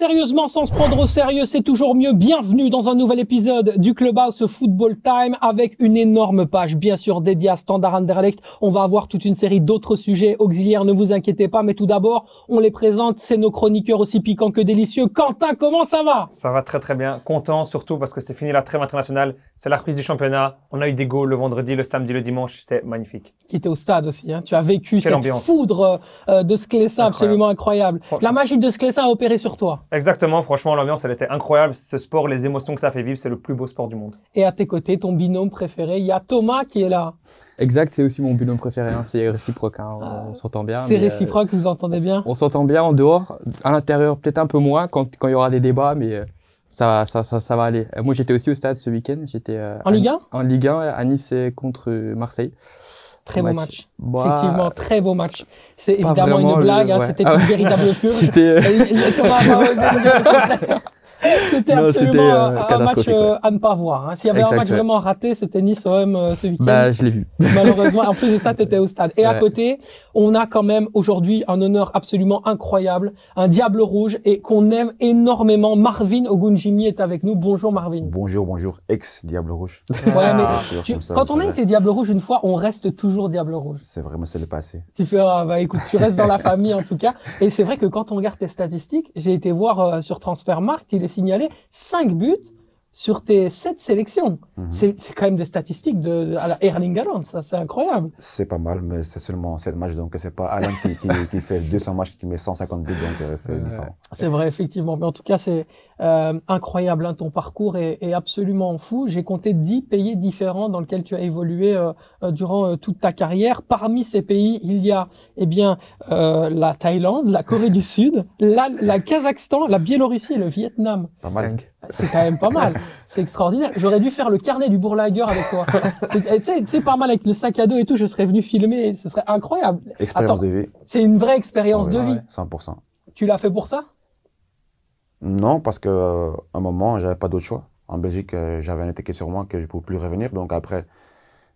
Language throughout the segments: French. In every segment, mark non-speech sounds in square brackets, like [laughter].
sérieusement sans se prendre au sérieux, c'est toujours mieux. Bienvenue dans un nouvel épisode du Clubhouse Football Time avec une énorme page, bien sûr, dédiée à Standard Anderlecht. On va avoir toute une série d'autres sujets auxiliaires, ne vous inquiétez pas. Mais tout d'abord, on les présente, c'est nos chroniqueurs aussi piquants que délicieux. Quentin, comment ça va? Ça va très très bien. Content surtout parce que c'est fini la trêve internationale. C'est la reprise du championnat. On a eu des goals le vendredi, le samedi, le dimanche. C'est magnifique. Qui était au stade aussi. Hein. Tu as vécu cette foudre euh, de Sclessin absolument incroyable. La magie de Sclessin a opéré sur toi. Exactement, franchement, l'ambiance, elle était incroyable. Ce sport, les émotions que ça fait vivre, c'est le plus beau sport du monde. Et à tes côtés, ton binôme préféré, il y a Thomas qui est là. Exact, c'est aussi mon binôme préféré, hein. c'est réciproque, hein. on, ah. s'entend bien. C'est euh, réciproque, vous entendez bien? On s'entend bien en dehors, à l'intérieur peut-être un peu moins quand, quand il y aura des débats, mais euh, ça, ça, ça, ça va aller. Euh, moi j'étais aussi au stade ce week-end, j'étais en Ligue 1 En Ligue 1, à Nice contre Marseille. Très beau match. Bah, Effectivement, très beau match. C'est évidemment une blague, hein, c'était ah une véritable purge. C'était. [laughs] C'était absolument euh, un, match euh, à ne pas voir. Hein. S'il y avait un match vraiment raté, c'était Nice-OM euh, ce week-end. Bah, je l'ai vu. [laughs] Malheureusement, en plus de ça, tu étais au stade. Et à côté, on a quand même aujourd'hui un honneur absolument incroyable, un diable rouge et qu'on aime énormément. Marvin Ogunjimi est avec nous. Bonjour Marvin. Bonjour, bonjour, ex-diable rouge. Ouais, mais quand on a été diable rouge une fois, on reste toujours diable rouge. C'est vraiment, c'est le passé. Tu fais, ah, bah écoute, tu restes dans la famille en tout cas. Et c'est vrai que quand on regarde tes statistiques, j'ai été voir sur Transfermarkt, il est signaler 5 buts sur tes 7 sélections. Mhm. C'est quand même des statistiques de, à la Erling Haaland, ça c'est incroyable. C'est pas mal, mais c'est seulement 7 matchs, donc c'est pas Haaland qui, qui, qui, fait 200 matchs, qui met 150 buts, donc euh, c'est différent. C'est vrai, effectivement. Mais en tout cas, c'est euh, incroyable, hein, ton parcours est, est absolument fou. J'ai compté 10 pays différents dans lesquels tu as évolué euh, euh durant euh, toute ta carrière. Parmi ces pays, il y a eh bien la Thaïlande, la Corée du Sud, la, la Kazakhstan, la Biélorussie et le Vietnam. Pas mal. C'est quand même pas mal. C'est extraordinaire. J'aurais dû faire le carnet du bourlagueur avec toi. C'est pas mal avec le sac à dos et tout. Je serais venu filmer. Ce serait incroyable. Expérience de vie. C'est une vraie expérience de vie. 100%. Tu l'as fait pour ça? Non, parce que euh, un moment, j'avais pas d'autre choix. En Belgique, euh, j'avais un étiquette sur moi que je pouvais plus revenir. Donc après,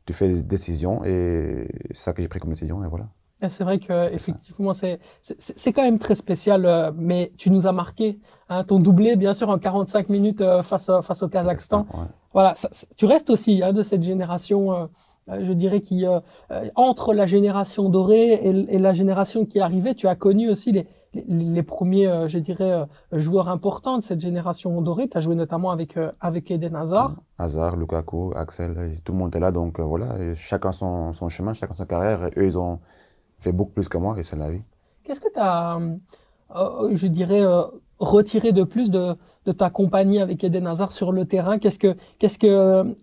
tu fais des décisions et c'est ça que j'ai pris comme décision et voilà. C'est vrai que effectivement c'est c'est quand même très spécial, euh, mais tu nous as marqué. Hein, ton doublé, bien sûr, en 45 minutes face face au Kazakhstan. Voilà, tu restes aussi hein, de cette génération, je dirais qui entre la génération dorée et, la génération qui arrivait. Tu as connu aussi les les, premiers, je dirais, joueurs importants de cette génération dorée. Tu as joué notamment avec avec Eden Hazard. Hazard, Lukaku, Axel, tout le monde est là. Donc voilà, chacun son, son chemin, chacun sa carrière. Et eux, ils ont fait beaucoup plus que moi et c'est la vie. Qu'est-ce que tu as, euh, euh, je dirais, euh, retiré de plus de, de, ta compagnie avec Eden Hazard sur le terrain? Qu'est-ce que, qu'est-ce que,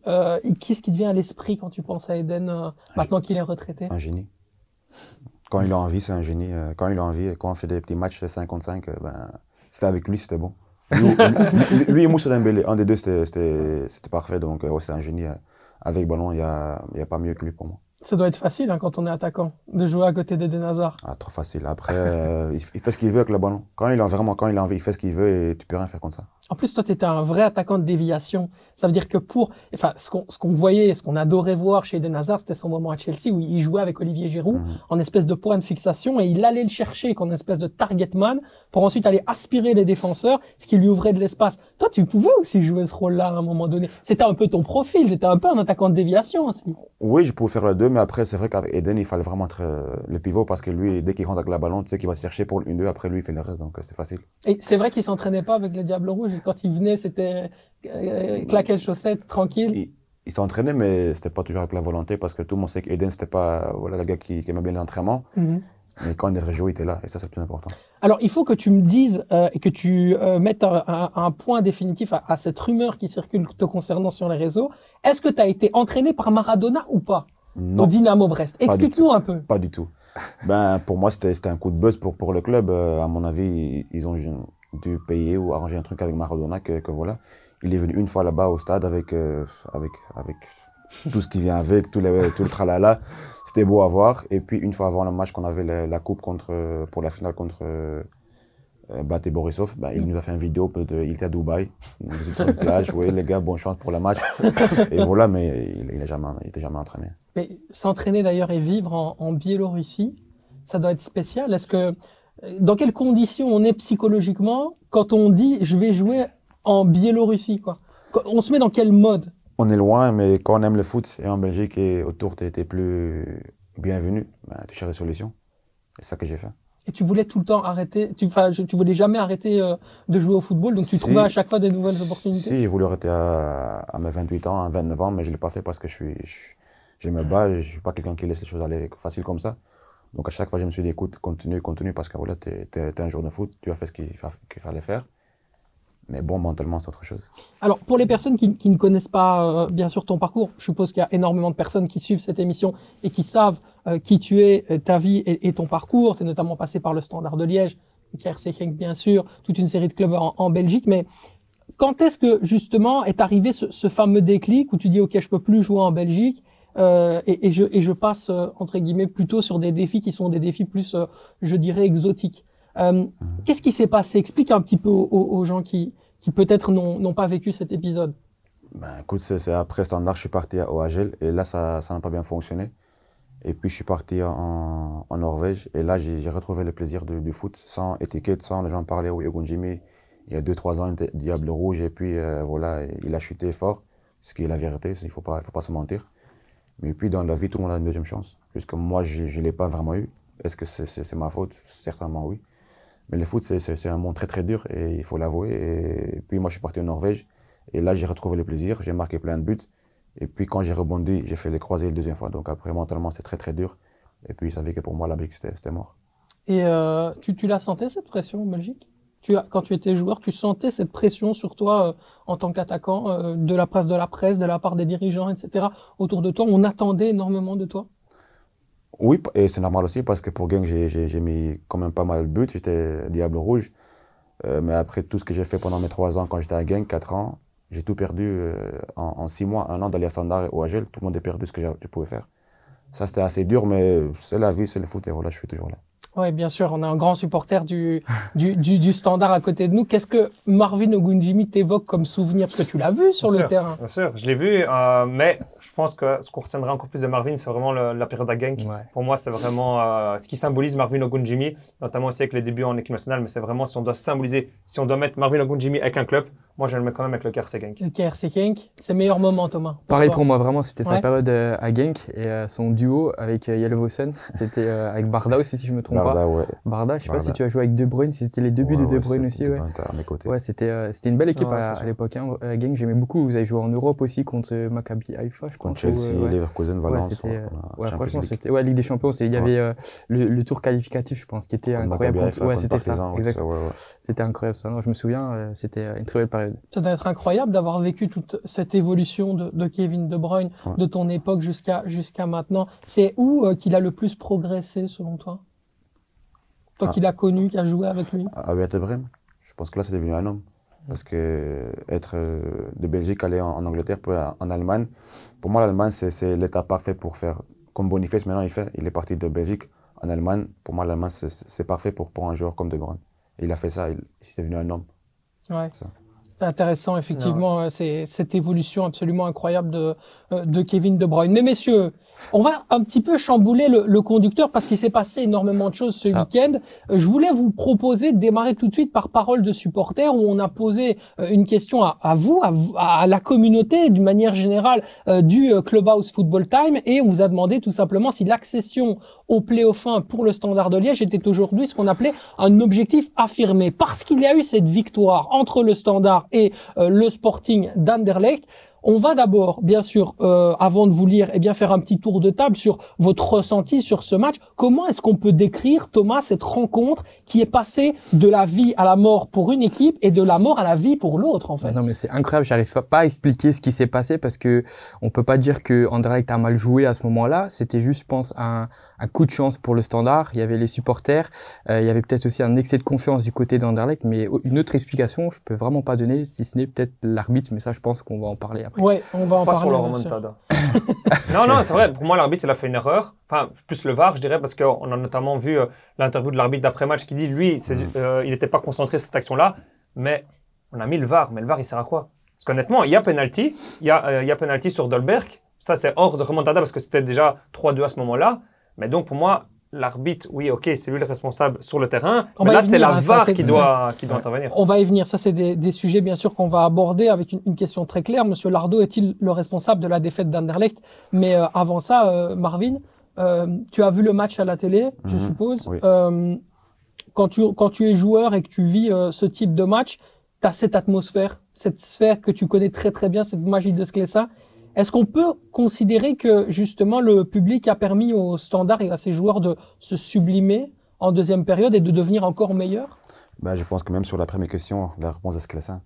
qu'est-ce qui te vient à l'esprit quand tu penses à Eden maintenant qu'il est retraité? Un génie. Quand il a envie, c'est un génie. Quand il a envie, quand on fait des petits matchs 55, ben, c'était avec lui, c'était bon. Lui, et Moussa Dembélé, un des deux, c'était parfait. Donc, c'est un génie. Avec ballon, il n'y a, y a pas mieux que lui pour moi. Ça doit être facile hein, quand on est attaquant de jouer à côté d'Eden Hazard. Ah, trop facile. Après, euh, il fait ce qu'il veut avec le ballon. Quand il a vraiment, quand il a envie, il fait ce qu'il veut et tu peux rien faire contre ça. En plus, toi, tu étais un vrai attaquant de déviation. Ça veut dire que pour, enfin, ce qu'on, ce qu'on voyait, ce qu'on adorait voir chez Eden Hazard, c'était son moment à Chelsea où il jouait avec Olivier Giroud mhm. en espèce de point de fixation et il allait le chercher comme espèce de target man pour ensuite aller aspirer les défenseurs, ce qui lui ouvrait de l'espace. Toi, tu pouvais aussi jouer ce rôle-là à un moment donné. C'était un peu ton profil. C'était un peu un attaquant de déviation aussi. Oui, je pouvais faire les deux, mais après, c'est vrai qu'avec Eden, il fallait vraiment être euh, le pivot parce que lui, dès qu'il rentre avec la ballon, tu sais qu'il va se chercher pour une deux. Après, lui, il fait le reste, donc euh, c'est facile. Et c'est vrai qu'il s'entraînait pas avec les Diables Rouges. Quand il venait, c'était c'était euh, claquer les chaussettes, tranquille il, s'entraînait, mais c'était pas toujours avec la volonté parce que tout le monde sait qu'Eden, c'était pas voilà, le gars qui, qui aimait bien l'entraînement. Mhm. Mais quand il devrait jouer, il était là. Et ça, c'est le plus important. Alors, il faut que tu me dises euh, et que tu euh, mettes un, point définitif à, cette rumeur qui circule te concernant sur les réseaux. Est-ce que tu as été entraîné par Maradona ou pas? Non. Au Dynamo Brest. Explique-nous un peu. Pas du tout. [laughs] ben, pour moi, c'était un coup de buzz pour, pour le club. à mon avis, ils ont dû payer ou arranger un truc avec Maradona que, que voilà. Il est venu une fois là-bas au stade avec, euh, avec, avec tout ce qui vient avec, tout, les, tout le tralala. C'était beau à voir. Et puis, une fois avant le match qu'on avait la, coupe contre, pour la finale contre euh, Baté Borisov, bah, il nous a fait une vidéo. De, il était à Dubaï, sur une plage. Vous voyez, les gars, bonne chance pour le match. [laughs] Et voilà, mais il n'était jamais, jamais entraîné. Mais s'entraîner d'ailleurs et vivre en, en Biélorussie, ça doit être spécial. Est-ce que Dans quelles conditions on est psychologiquement quand on dit je vais jouer en Biélorussie quoi? On se met dans quel mode? On est loin, mais quand on aime le foot et en Belgique et autour, tu étais plus bienvenu. Ben, tu cherches des solutions. C'est ça que j'ai fait. Et tu voulais tout le temps arrêter, tu, enfin, tu voulais jamais arrêter euh, de jouer au football, donc tu Si. trouvais à chaque fois des nouvelles opportunités. Si, j'ai voulu arrêter à, à mes 28 ans, à 29 ans, mais je ne l'ai pas fait parce que je suis, je, je me bats, je ne suis pas quelqu'un qui laisse les choses aller facile comme ça. Donc à chaque fois, je me suis dit, écoute, continue, continue, parce que voilà, tu es, un joueur de foot, tu as fait ce qu'il fallait faire. Mais bon, mentalement, c'est autre chose. Alors, pour les personnes qui, qui ne connaissent pas, euh, bien sûr, ton parcours, je suppose qu'il y a énormément de personnes qui suivent cette émission et qui savent euh, qui tu es, euh, ta vie et, et ton parcours. Tu es notamment passé par le Standard de Liège, KRC Genk, bien sûr, toute une série de clubs en, en Belgique. Mais quand est-ce que, justement, est arrivé ce, ce fameux déclic où tu dis, OK, je peux plus jouer en Belgique euh, et, et, je, et je passe, euh, entre guillemets, plutôt sur des défis qui sont des défis plus, euh, je dirais, exotiques. Euh, Qu'est-ce qui s'est passé? Explique un petit peu aux, gens qui, qui peut-être n'ont n'ont pas vécu cet épisode. Ben, écoute, c'est c'est après Standard, je suis parti à OHL et là, ça ça n'a pas bien fonctionné. Et puis, je suis parti en, Norvège et là, j'ai retrouvé le plaisir du, foot sans étiquette, sans les gens parler au Egon Jimmy. Il y a 2-3 ans, il était Diable Rouge et puis euh, voilà, il a chuté fort, ce qui est la vérité, il ne faut pas, faut pas se mentir. Mais puis, dans la vie, tout le monde a une deuxième chance, puisque moi, je ne l'ai pas vraiment eu. Est-ce que c'est ma faute? Certainement oui. Mais le foot, c'est un monde très très dur et il faut l'avouer. Et puis moi, je suis parti en Norvège et là, j'ai retrouvé le plaisir. J'ai marqué plein de buts. Et puis quand j'ai rebondi, j'ai fait les croisés la deuxième fois. Donc après, mentalement, c'est très très dur. Et puis, il savait que pour moi, la Belgique, c'était mort. Et euh, tu, tu la sentais cette pression en Belgique? Tu as, Quand tu étais joueur, tu sentais cette pression sur toi euh, en tant qu'attaquant, euh, de la presse de la presse, de la part des dirigeants, etc. Autour de toi, on attendait énormément de toi? Oui, et c'est normal aussi parce que pour Genk, j'ai- mis quand même pas mal de buts. J'étais Diable Rouge. Mais après tout ce que j'ai fait pendant mes trois ans, quand j'étais à Genk, quatre ans, j'ai tout perdu euh, en, en six mois, un an d'aller à Standard et au AGL. Tout le monde a perdu ce que je pouvais faire. Ça, c'était assez dur, mais c'est la vie, c'est le foot et voilà, je suis toujours là. Oui, bien sûr, on a un grand supporter du, du, du, du standard à côté de nous. Qu'est-ce que Marvin Ogunjimi t'évoque comme souvenir? Parce que tu l'as vu sur Bien le sûr, terrain. Bien sûr, je l'ai vu, euh, mais je pense que ce qu'on retiendra encore plus de Marvin, c'est vraiment le- la période à Genk. Ouais. Pour moi, c'est vraiment euh, ce qui symbolise Marvin Ogunjimi, notamment aussi avec les débuts en équipe nationale, mais c'est vraiment si on doit symboliser, si on doit mettre Marvin Ogunjimi avec un club, moi je le mets quand même avec le KRC Genk. Le KRC Genk, c'est meilleur moment, Thomas. Pareil toi. pour moi, vraiment, c'était Ouais. sa période euh, à Genk et euh, son duo avec euh, Yelvosen. [laughs] C'était euh, avec Barda aussi, si je me trompe Barda, ouais. pas. Barda, je sais pas si tu as joué avec De Bruyne, si c'était les débuts Ouais, de De Bruyne aussi, ouais. t'es à mes côtés. Ouais, c'était euh, c'était une belle équipe à, c'est à l'époque. Hein. Euh, Genk, j'aimais beaucoup. Vous avez joué en Europe aussi contre Maccabi Haïfa, je Contre pense. ou, Chelsea, euh. Leverkusen, Valence. ouais, euh, franchement, c'était ouais, Ligue des Champions. Il y avait euh, le, le tour qualificatif, je pense, qui était incroyable. Ouais, c'était ça. C'était incroyable ça. Je me souviens, c'était une très belle période. Ça doit être incroyable d'avoir vécu toute cette évolution de, de Kevin De Bruyne, Ouais. de ton époque jusqu'à jusqu'à maintenant. C'est où euh, qu'il a le plus progressé selon toi? Toi Ah. qui l'as connu, qui as joué avec lui? À Werder Bremen. Je pense que là, c'est devenu un homme. Parce que être euh, de Belgique, aller en, en Angleterre, puis en Allemagne, pour moi, l'Allemagne, c'est- l'état parfait pour faire comme Boniface maintenant il fait. Il est parti de Belgique en Allemagne. Pour moi, l'Allemagne, c'est- parfait pour, pour un joueur comme De Bruyne. Et il a fait ça, il, c'est devenu un homme. Ouais. Intéressant, effectivement, euh, c'est cette évolution absolument incroyable de, euh, de Kevin De Bruyne. Mais messieurs, on va un petit peu chambouler le, le conducteur parce qu'il s'est passé énormément de choses ce week-end. Euh, Je voulais vous proposer de démarrer tout de suite par parole de supporters où on a posé euh, une question à, à vous, à, à la communauté d'une manière générale euh, du Clubhouse Football Time et on vous a demandé tout simplement si l'accession au play-off 1 pour le Standard de Liège était aujourd'hui ce qu'on appelait un objectif affirmé. Parce qu'il y a eu cette victoire entre le Standard et euh, le Sporting d'Anderlecht, on va d'abord, bien sûr, euh, avant de vous lire, eh bien faire un petit tour de table sur votre ressenti sur ce match. Comment est-ce qu'on peut décrire, Thomas, cette rencontre qui est passée de la vie à la mort pour une équipe et de la mort à la vie pour l'autre, en fait? Non mais c'est incroyable, j'arrive pas- à expliquer ce qui s'est passé parce que on peut pas dire que Anderlecht a mal joué à ce moment-là. C'était juste, je pense, un, un coup de chance pour le Standard. Il y avait les supporters, euh, il y avait peut-être aussi un excès de confiance du côté d'Anderlecht, mais une autre explication, je peux vraiment pas donner, si ce n'est peut-être l'arbitre. Mais ça, je pense qu'on va en parler après. Ouais, on va en Pas parler. sur la remontada. non, non, c'est vrai. Pour moi, l'arbitre, il a fait une erreur. Enfin, plus le VAR, je dirais, parce qu'on a notamment vu euh, l'interview de l'arbitre d'après-match qui dit, lui, c'est- euh, il n'était pas concentré sur cette action-là, mais on a mis le VAR. Mais le VAR, il sert à quoi? Parce qu'honnêtement, il y a penalty. Il y a, euh, il y a penalty sur Dolberg. Ça, c'est hors de remontada parce que c'était déjà 3-2 à ce moment-là. Mais donc, pour moi, l'arbitre, oui, ok, c'est lui le responsable sur le terrain, On mais là, c'est la hein, VAR qui doit, qui doit Ouais. intervenir. On va y venir. Ça, c'est des, des sujets, bien sûr, qu'on va aborder avec une, une question très claire. Monsieur Lardo est-il le responsable de la défaite d'Anderlecht? Mais euh, avant ça, euh, Marvin, euh, tu as vu le match à la télé, je Mhm. suppose. Oui. Euh, quand, tu, quand tu es joueur et que tu vis euh, ce type de match, tu as cette atmosphère, cette sphère que tu connais très très bien, cette magie de Sclessin. Est-ce qu'on peut considérer que justement le public a permis au standard et à ses joueurs de se sublimer en deuxième période et de devenir encore meilleurs? Ben, je pense que même sur la première question, la réponse est Sclessin.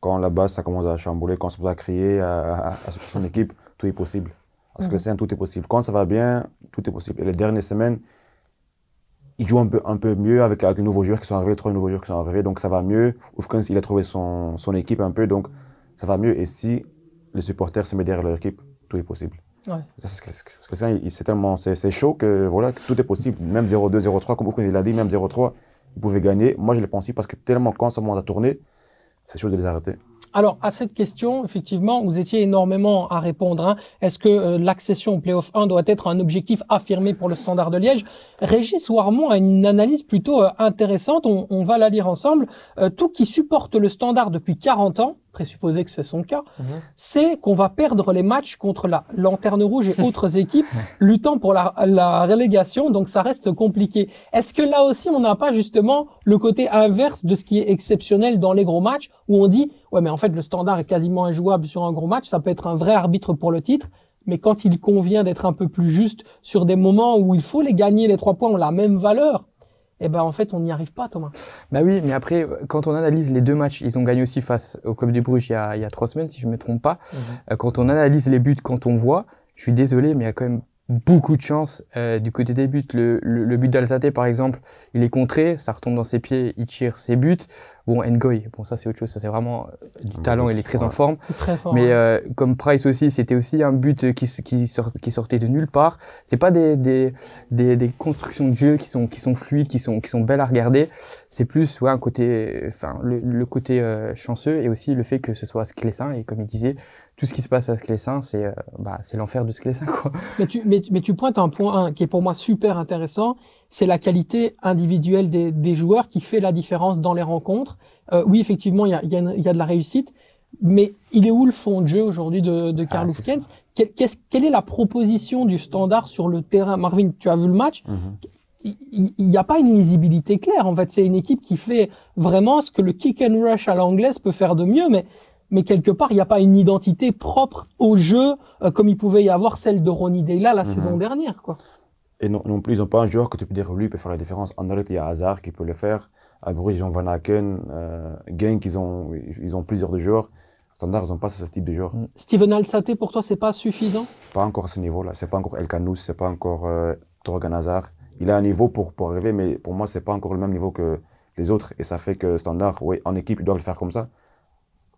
Quand là-bas, ça commence à chambouler, quand ça commence à crier à, à- à son équipe, tout est possible. À Sclessin, tout est possible. Quand ça va bien, tout est possible. Et les dernières semaines, il joue un peu, un peu mieux avec, avec les nouveaux joueurs qui sont arrivés, trois nouveaux joueurs qui sont arrivés, donc ça va mieux. Oufkens, il a trouvé son, son équipe un peu, donc ça va mieux. Et si les supporters se mettent derrière leur équipe, tout est possible. Ouais. Ça, c'est tellement, c'est chaud que voilà, que tout est possible. Même 0-2, 0-3, comme il a dit, même 0-3, ils pouvaient gagner. Moi, je l'ai pensé parce que tellement quand ça monte à tourner, c'est chaud de les arrêter. Alors, à cette question, effectivement, vous étiez énormément à répondre. hein. Est-ce que euh, l'accession au Playoff 1 doit être un objectif affirmé pour le Standard de Liège? Régis Warmont a une analyse plutôt euh, intéressante, on, on va la lire ensemble. Euh, tout qui supporte le Standard depuis 40 ans, présupposé que c'est son cas, Mhm. c'est qu'on va perdre les matchs contre la Lanterne Rouge et autres équipes [laughs] luttant pour la, la relégation, donc ça reste compliqué. Est-ce que là aussi, on n'a pas justement le côté inverse de ce qui est exceptionnel dans les gros matchs, où on dit, ouais, mais en fait, le standard est quasiment injouable sur un gros match, ça peut être un vrai arbitre pour le titre, mais quand il convient d'être un peu plus juste sur des moments où il faut les gagner, les trois points ont la même valeur, eh ben en fait, on n'y arrive pas, Thomas. Bah oui, mais après, quand on analyse les deux matchs, ils ont gagné aussi face au Club de Bruges il y a, il y a trois semaines, si je me trompe pas. Euh, Quand on analyse les buts, quand on voit, je suis désolé, mais il y a quand même beaucoup de chance euh, du côté des buts. Le, le, le but d'Alzate, par exemple, il est contré, ça retombe dans ses pieds, il tire ses buts. Bon, Ngoy, bon ça c'est autre chose, ça c'est vraiment euh, du talent, but, il est très en forme. Très fort. Mais euh, comme Price aussi, c'était aussi un but qui, s- qui, sort- qui sortait de nulle part. C'est pas des, des, des, des constructions de jeu qui sont, qui sont fluides, qui sont, qui sont belles à regarder. C'est plus ouais, un côté, enfin le, le côté euh, chanceux et aussi le fait que ce soit Sclessin. Et comme il disait, tout ce qui se passe à Sclessin, c'est euh, bah, c'est l'enfer de Sclessin quoi. Mais tu, mais, mais tu pointes un point un, qui est pour moi super intéressant, c'est la qualité individuelle des, des joueurs qui fait la différence dans les rencontres. Euh, oui, effectivement, il y a, il y, a y a de la réussite, mais il est où le fond de jeu aujourd'hui de, de Karl Ah, Hufkens Quelle- qu'est-ce- Quelle est la proposition du standard sur le terrain? Marvin, tu as vu le match il n'y a pas une lisibilité claire. En fait, c'est une équipe qui fait vraiment ce que le kick and rush à l'anglaise peut faire de mieux, mais mais quelque part, il n'y a pas une identité propre au jeu euh, comme il pouvait y avoir celle de Ronnie Deyla la Mhm. saison dernière, quoi. Et non, non plus, ils n'ont pas un joueur que tu peux dire, lui, peut faire la différence. En Anderlecht, il y a Hazard qui peut le faire. À Bruges, ils ont Van Aken, euh, Genk, ils ont, ils ont plusieurs de joueurs. Standard, ils n'ont pas ce type de joueur. Steven Alsate, pour toi, c'est pas suffisant? Pas encore à ce niveau-là. C'est pas encore El Kanous, c'est pas encore euh, Torgan Hazard. Il a un niveau pour, pour arriver, mais pour moi, c'est pas encore le même niveau que les autres. Et ça fait que Standard, oui, en équipe, ils doivent le faire comme ça.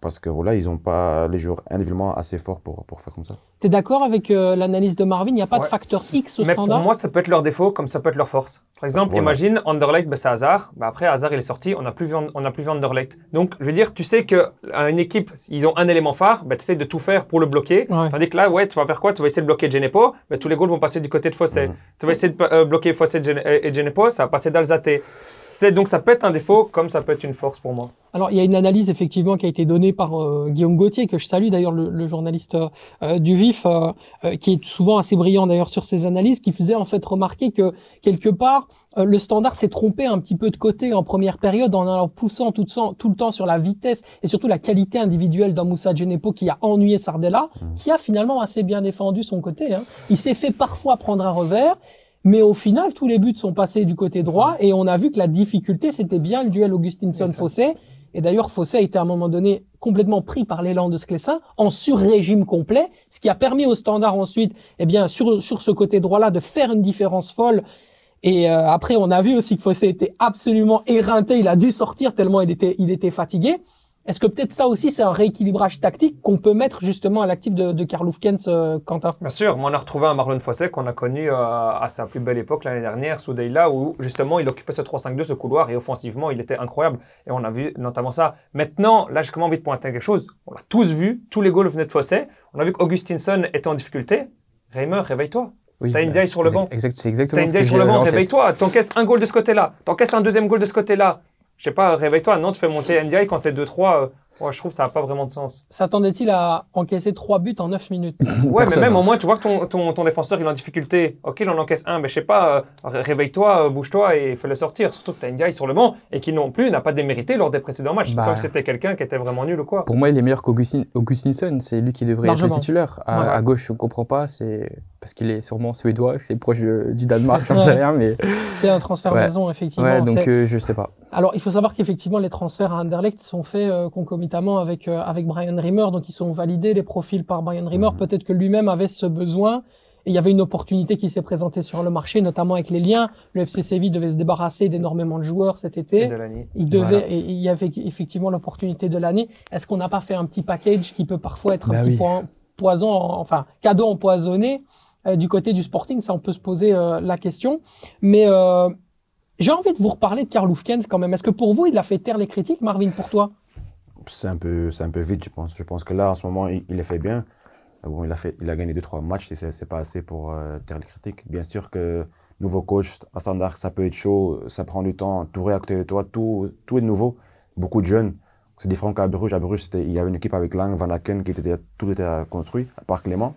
Parce que voilà, ils n'ont pas les joueurs individuellement assez forts pour, pour faire comme ça. T'es d'accord avec euh, l'analyse de Marvin? Il n'y a pas de facteur X au Mais standard? pour moi, ça peut être leur défaut comme ça peut être leur force. Par exemple, Voilà. imagine Anderlecht, ben, c'est Hazard. Ben, après, Hazard, il est sorti, on n'a plus, vu- on n'a plus vu Anderlecht. Donc, je veux dire, tu sais que euh, une équipe, ils ont un élément phare, ben, tu essaies de tout faire pour le bloquer. Ouais. Tandis que là, ouais, tu vas faire quoi? Tu vas essayer de bloquer Genepo, ben, tous les goals vont passer du côté de Fossé. Tu vas essayer de euh, bloquer Fossé et Gene- et Genepo, ça va passer d'Alzate. C'est donc ça peut être un défaut comme ça peut être une force pour moi. Alors, il y a une analyse effectivement qui a été donnée par euh, Guillaume Gauthier, que je salue d'ailleurs, le, le journaliste euh, euh, du VIF, euh, euh, qui est souvent assez brillant d'ailleurs sur ses analyses, qui faisait en fait remarquer que quelque part, euh, le standard s'est trompé un petit peu de côté en première période en allant poussant tout, le temps- tout le temps sur la vitesse et surtout la qualité individuelle d'un Moussa Genepo qui a ennuyé Sardella, qui a finalement assez bien défendu son côté. Hein. Il s'est fait parfois prendre un revers. Mais au final, tous les buts sont passés du côté droit et on a vu que la difficulté, c'était bien le duel Augustinson-Fossé. Et d'ailleurs, Fossé a été à un moment donné complètement pris par l'élan de Sclessin en sur-régime complet, ce qui a permis au standard ensuite, eh bien, sur, sur ce côté droit-là, de faire une différence folle. Et euh, après, on a vu aussi que Fossé était absolument éreinté. Il a dû sortir tellement il était, il était fatigué. Est-ce que peut-être ça aussi, c'est un rééquilibrage tactique qu'on peut mettre justement à l'actif de, de Karl Hufkens, euh, Quentin? Bien sûr, moi on a retrouvé un Marlon Fossé qu'on a connu euh, à sa plus belle époque l'année dernière, sous Deyla, où justement il occupait ce 3-5-2, ce couloir, et offensivement il était incroyable. Et on a vu notamment ça. Maintenant, là j'ai quand même envie de pointer quelque chose. On l'a tous vu, tous les goals venaient de Fossé. On a vu qu'Augustinson était en difficulté. Reimer, réveille-toi. Oui, T'as bah, Ndiaye sur le banc. Exact, c'est T'as exactement une ce day que sur le banc, réveille-toi. T'encaisses un goal de ce côté-là. T'encaisses un deuxième goal de ce côté-là. Je sais pas, réveille-toi. Non, tu fais monter NDI quand c'est 2-3. Ouais, je trouve que ça n'a pas vraiment de sens. S'attendait-il à encaisser trois buts en 9 minutes? [laughs] Ouais, Personne, mais même hein. au moins, tu vois que ton, ton, ton défenseur il est en difficulté. Ok, il en encaisse un, mais je sais pas, euh, ré- réveille-toi, euh, bouge-toi et fais-le sortir. Surtout que t'as NDI sur le banc et qui non plus n'a pas démérité lors des précédents matchs. Bah. pas que c'était quelqu'un qui était vraiment nul ou quoi. Pour moi, il est meilleur qu'Augustin- Augustinson. C'est lui qui devrait être le titulaire. À, Ouais. à gauche, je ne comprends pas. C'est parce qu'il est sûrement suédois, c'est proche de- du Danemark, j'en [laughs] sais rien. Mais C'est un transfert Ouais. maison, effectivement. ouais, donc euh, je sais pas. Alors, il faut savoir qu'effectivement, les transferts à Anderlecht sont faits euh, concomitamment avec, euh, avec Brian Rimmer. Donc, ils sont validés, les profils par Brian Rimmer. Mhm. Peut-être que lui-même avait ce besoin. Et il y avait une opportunité qui s'est présentée sur le marché, notamment avec les liens. Le FC Séville devait se débarrasser d'énormément de joueurs cet Et été. Delaney. Il devait, Voilà. et il y avait effectivement l'opportunité de l'année. Est-ce qu'on n'a pas fait un petit package qui peut parfois être un Bah petit poison, en- enfin cadeau empoisonné euh, du côté du Sporting? Ça, on peut se poser euh, la question. Mais j'ai envie de vous reparler de Karl Hufkens quand même. Est-ce que pour vous, il a fait taire les critiques, Marvin, pour toi? C'est un, peu, c'est un peu vite, je pense. Je pense que là, en ce moment, il, il fait bien. Mais Bon, il, a fait, il a gagné 2-3 matchs et c'est, pas assez pour euh, taire les critiques. Bien sûr que nouveau coach, un standard, ça peut être chaud, ça prend du temps, tout réacter de toi, tout, tout est nouveau. Beaucoup de jeunes. C'est différent qu'à Bruges. À Bruges, il y avait une équipe avec Lang, Van Aken, qui était, tout était construit, à part Clément.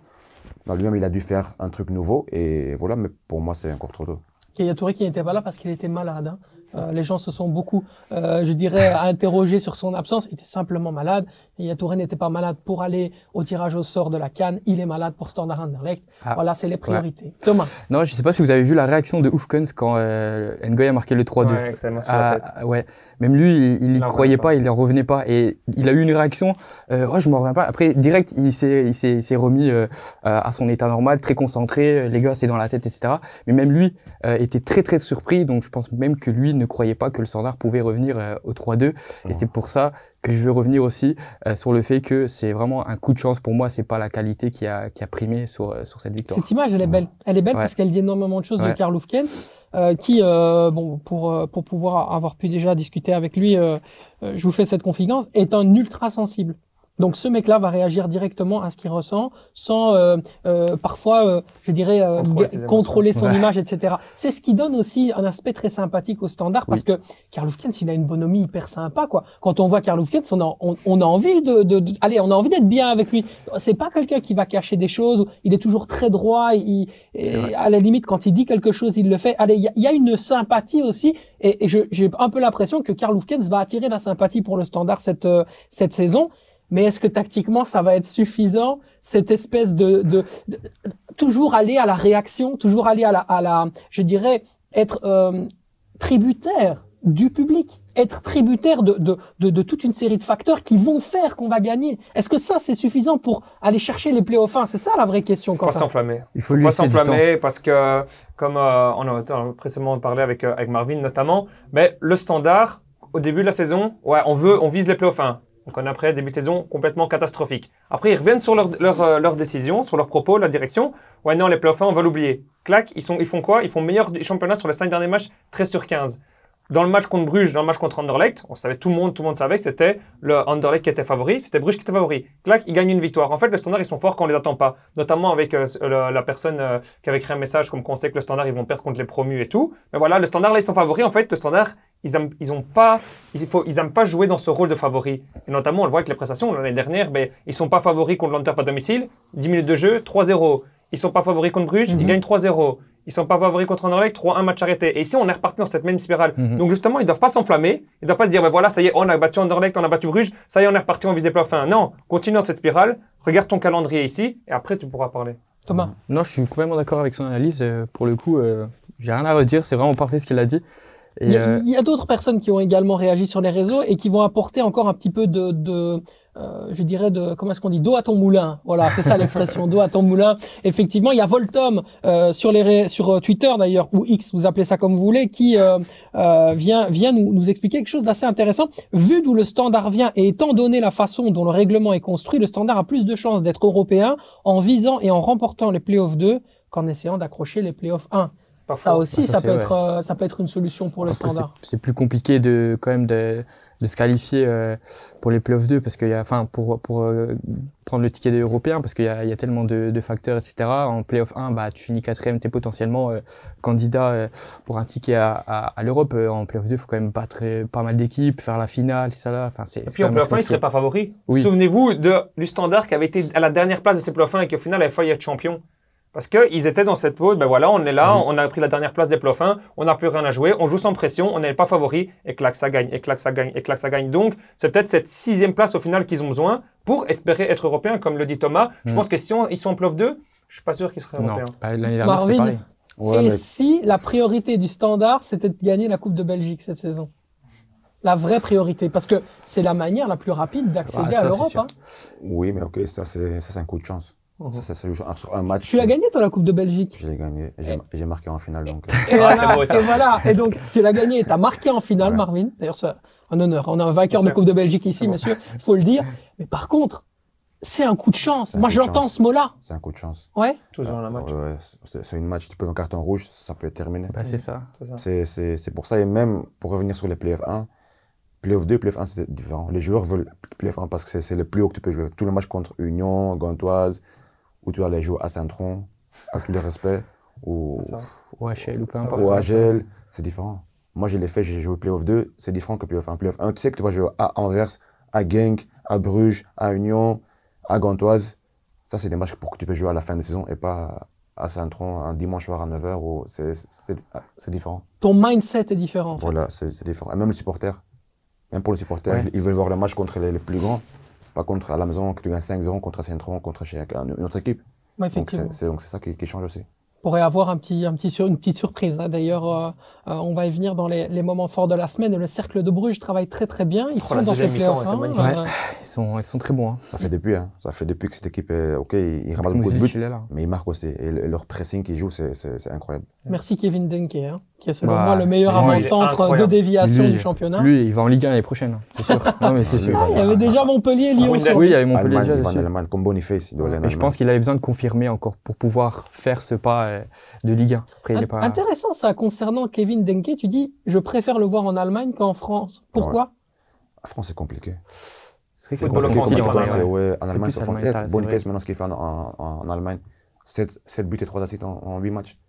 Donc lui-même, il a dû faire un truc nouveau et voilà, mais pour moi, c'est encore trop tôt. Yaya Touré qui n'était pas là parce qu'il était malade. hein. Euh, les gens se sont beaucoup, euh, je dirais, [laughs] interrogés sur son absence. Il était simplement malade. Yaya Touré n'était pas malade pour aller au tirage au sort de la Cannes. Il est malade pour Standard Anderlecht. Ah. Voilà, c'est les priorités. Thomas, Non, je sais pas si vous avez vu la réaction de Hufkens quand euh, Ngoy a marqué le 3-2. Ouais. Ah, ouais. Même lui, il, il y Il en croyait pas, il en revenait pas. Et il a eu une réaction, euh, oh, je m'en reviens pas. Après, direct, il s'est, il s'est, il s'est remis euh, à son état normal, très concentré. Les gars, c'est dans la tête, etc. Mais même lui euh, était très, très surpris. Donc, je pense même que lui ne croyait pas que le standard pouvait revenir euh, au 3-2. Et c'est pour ça que je veux revenir aussi euh, sur le fait que c'est vraiment un coup de chance pour moi. C'est pas la qualité qui a, qui a primé sur, euh, sur cette victoire. cette image, elle est belle. Elle est belle Ouais. parce qu'elle dit énormément de choses de. Karl Hufkens, euh, qui, euh, bon, pour, euh, pour pouvoir avoir pu déjà discuter avec lui, euh, je vous fais cette confidence, est un ultra sensible. Donc ce mec-là va réagir directement à ce qu'il ressent, sans euh, euh, parfois, euh, je dirais, euh, Contrôler contrôler son Ouais. image, etc. C'est ce qui donne aussi un aspect très sympathique au standard, parce que Karl il a une bonhomie hyper sympa, quoi. Quand on voit Karl on a, on, on a envie de, de, de- allez, on a envie d'être bien avec lui. C'est pas quelqu'un qui va cacher des choses. Il est toujours très droit. Il, et à la limite, quand il dit quelque chose, il le fait. Allez, il y a, il y a une sympathie aussi, et, j'ai un peu l'impression que Karl va attirer la sympathie pour le standard cette euh, cette saison. Mais est-ce que tactiquement ça va être suffisant cette espèce de, de, de- toujours aller à la réaction, toujours aller à la, à la je dirais être euh, tributaire du public, être tributaire de, de, de, de toute une série de facteurs qui vont faire qu'on va gagner. Est-ce que ça c'est suffisant pour aller chercher les playoffs C'est ça la vraie question. Faut pas s'enflammer. Il faut lui s'enflammer parce que, comme euh, on a on a précédemment parlé avec, euh, avec Marvin notamment, mais le standard, au début de la saison, ouais, on veut, on vise les playoffs 1. Donc on a après début de saison complètement catastrophique. Après, ils reviennent sur leur, leur, euh, décision, sur leurs propos, la direction. Ouais, non, les playoffs 1, on va l'oublier. Clac, ils, sont, ils font quoi? Ils font meilleur championnat sur les 5 derniers matchs, 13 sur 15. Dans le match contre Bruges, dans le match contre Anderlecht, on savait tout le monde, tout le monde savait que c'était le Anderlecht qui était favori, c'était Bruges qui était favori. Clac, ils gagnent une victoire. En fait, le Standard, ils sont forts quand on les attend pas. Notamment avec euh, la personne euh, qui avait créé un message comme qu'on sait que le Standard, ils vont perdre contre les promus et tout. Mais voilà, le Standard, là, ils sont favoris. En fait, le Standard, ils aiment, ils ont pas, il faut, ils aiment pas jouer dans ce rôle de favori. Et notamment, on le voit avec les prestations l'année dernière, ben, ils sont pas favoris contre l'Antwerp à domicile. 10 minutes de jeu, 3-0. Ils sont pas favoris contre Bruges, Mhm. ils gagnent 3-0. Ils sont pas favoris contre Anderlecht, 3-1 match arrêté. Et ici, on est reparti dans cette même spirale. Mhm. Donc justement, ils doivent pas s'enflammer. Ils doivent pas se dire, ben voilà, ça y est, on a battu Anderlecht, on a battu Bruges, ça y est, on est reparti, on playoffs 1. Non, continue dans cette spirale. Regarde ton calendrier ici, et après, tu pourras parler. Thomas. Non, je suis complètement d'accord avec son analyse. Euh, Pour le coup, euh, j'ai rien à redire. C'est vraiment parfait ce qu'il a dit. Il Et, y a, euh, il y a d'autres personnes qui ont également réagi sur les réseaux et qui vont apporter encore un petit peu de, de euh, je dirais de comment est-ce qu'on dit d'eau à ton moulin. Voilà, c'est ça [laughs] l'expression d'eau à ton moulin. Effectivement, il y a Voltom euh, sur les sur euh, Twitter d'ailleurs ou X, vous appelez ça comme vous voulez, qui euh, euh, vient vient nous, nous expliquer quelque chose d'assez intéressant. Vu d'où le standard vient et étant donné la façon dont le règlement est construit, le standard a plus de chances d'être européen en visant et en remportant les playoffs 2 qu'en essayant d'accrocher les playoffs 1. Ça aussi, Ah, ça, peut être, euh, ça peut être une solution pour le Après, standard. c'est plus compliqué de quand même de, de se qualifier euh, pour les playoffs 2 parce qu'il y a enfin pour pour euh, prendre le ticket des européens parce qu'il y a, il y a tellement de, de facteurs etc en playoff 1 bah tu finis quatrième t'es potentiellement euh, candidat euh, pour un ticket à, à, à l'Europe Euh, en playoff 2 faut quand même battre euh, pas mal d'équipes faire la finale c'est ça là enfin c'est Et puis en playoff 1, il assez serait pas favori. Oui. Souvenez-vous de, du Standard qui avait été à la dernière place de ces playoffs 1 et qui au final avait failli être champion. Parce qu'ils étaient dans cette peau, ben voilà, on est là, Mhm. on a pris la dernière place des 1, on n'a plus rien à jouer, on joue sans pression, on n'est pas favori, et clac, ça gagne, et clac, ça gagne, et clac, ça gagne. Donc, c'est peut-être cette sixième place au final qu'ils ont besoin pour espérer être européens, comme le dit Thomas. Je Mhm. pense que si on- ils sont en playoff 2, je suis pas sûr qu'ils seraient non européens. pas l'année dernière c'était pareil Ouais, Et mais si la priorité du standard, c'était de gagner la Coupe de Belgique cette saison? La vraie priorité, parce que c'est la manière la plus rapide d'accéder Ah, à ça, c'est l'Europe. sûr. hein. oui, mais ok, ça, c'est un coup de chance. Mhm. Ça, ça, ça joue sur un match. Tu l'as gagné, toi, la Coupe de Belgique? Je l'ai gagné. J'ai marqué en finale. Donc, euh, Et Ah, voilà, c'est beau, ça. Et voilà. Et donc, tu l'as gagné tu as marqué en finale, Ouais. Marvin. D'ailleurs, c'est un honneur. On a un vainqueur de. Coupe de Belgique ici, monsieur. Il faut le dire. Mais par contre, c'est un coup de chance. Moi, coup de j'entends chance. ce mot-là. c'est un coup de chance. Ouais. Toujours dans la match. Ouais, c'est une match. Tu peux un carton rouge, ça peut être terminé. bah, c'est ça c'est ça. Pour ça, et même pour revenir sur les playoffs 1, playoff 2, playoff 1, c'est différent. Les joueurs veulent playoff 1 parce que c'est- c'est le plus haut que tu peux jouer. Tout le match contre Union, Gantoise, où tu vas aller jouer à Saint-Tron, à tout le respect, ou, ou HL ou peu importe ou à Gel, c'est différent. Moi, je l'ai fait, j'ai joué playoff 2, c'est différent que playoff 1. Playoff 1, tu sais que tu vas jouer à Anvers, à Genk, à Bruges, à Union, à Gantoise. Ça, c'est des matchs pour que tu veux jouer à la fin de saison et pas à Saint-Tron un dimanche soir à 9h. ou C'est différent. Ton mindset est différent. en fait. Voilà, c'est différent. Et même les supporters, même pour les supporters, Ouais. ils veulent voir le match contre les, les plus grands, pas contre à la maison, que tu gagnes 5-0 contre Saint-Tron, contre chez une autre équipe. Ouais, Donc c'est c'est- donc c'est ça qui, qui change aussi. Pourrait avoir un petit, un petit sur, une petite surprise. hein. D'ailleurs, euh, euh, on va y venir dans les, les moments forts de la semaine. Le cercle de Bruges travaille très très bien. Ils Oh, sont dans ces playoffs. hein. Euh, ils sont ils sont très bons hein. Ça fait depuis, hein. ça fait depuis que cette équipe est ok, ils, ramassent beaucoup de buts, mais ils marquent aussi. Et le- leur pressing qu'ils jouent, c'est- incroyable. Merci Kevin Denke, hein, qui est selon Bah, moi le meilleur avant-centre de déviation Lui, du championnat. lui il va en Ligue 1 l'année prochaine c'est sûr non mais c'est Ah, sûr il y avait déjà Montpellier, Lyon. Oui il y avait Montpellier déjà comme Boniface, il doit aller en Mais je pense qu'il avait besoin de confirmer encore pour pouvoir faire ce pas euh, de Ligue 1. Après, il est pas... Intéressant ça, concernant Kevin Denke, tu dis, je préfère le voir en Allemagne qu'en France. Pourquoi? La France, c'est compliqué. C'est l'offensive, compliqué, en Allemagne. ouais. ouais, en C'est Allemagne, c'est Boniface, vrai. maintenant, ce qu'il fait en, en, en Allemagne, 7, 7 buts et 3 assists en, en 8 matchs.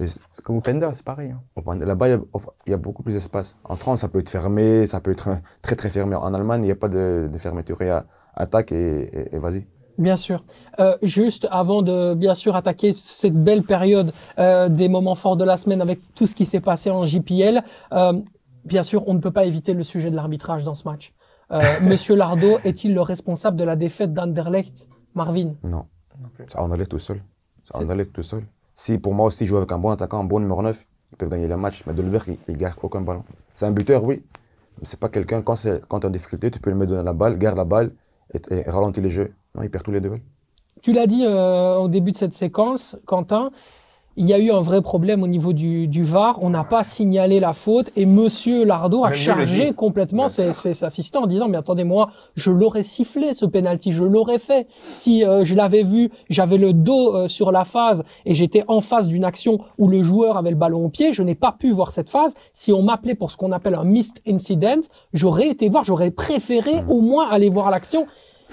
C'est comme Openda, c'est pareil. hein. Là-bas, il y y, a beaucoup plus d'espace. En France, ça peut être fermé, ça peut être [laughs] très très fermé. En Allemagne, il n'y a pas de, de fermeture. Il y a attaque et, et- et vas-y. Bien sûr. Euh, juste avant de bien sûr attaquer cette belle période euh, des moments forts de la semaine avec tout ce qui s'est passé en JPL, euh, bien sûr, on ne peut pas éviter le sujet de l'arbitrage dans ce match. Euh, [laughs] Monsieur Lardo est-il le responsable de la défaite d'Anderlecht, Marvin? Non. plus. Ça en allait tout seul. Ça C'est- en allait tout seul. Si pour moi aussi, jouer avec un bon attaquant, un bon numéro 9, ils peuvent gagner le match. Mais Dolberg, il, il garde aucun ballon. C'est un buteur, oui. Mais c'est pas quelqu'un, quand tu es en difficulté, tu peux lui mettre la balle, garde la balle et, et ralentit les jeux. Non, il perd tous les duels. Tu l'as dit euh, au début de cette séquence, Quentin, il y a eu un vrai problème au niveau du, du VAR. On n'a pas signalé la faute et Monsieur Lardo a Même chargé complètement ses, ses assistants en disant mais attendez-moi, je l'aurais sifflé ce penalty, je l'aurais fait si euh, je l'avais vu, j'avais le dos euh, sur la phase et j'étais en face d'une action où le joueur avait le ballon au pied, je n'ai pas pu voir cette phase. Si on m'appelait pour ce qu'on appelle un missed incident, j'aurais été voir, j'aurais préféré Mhm. au moins aller voir l'action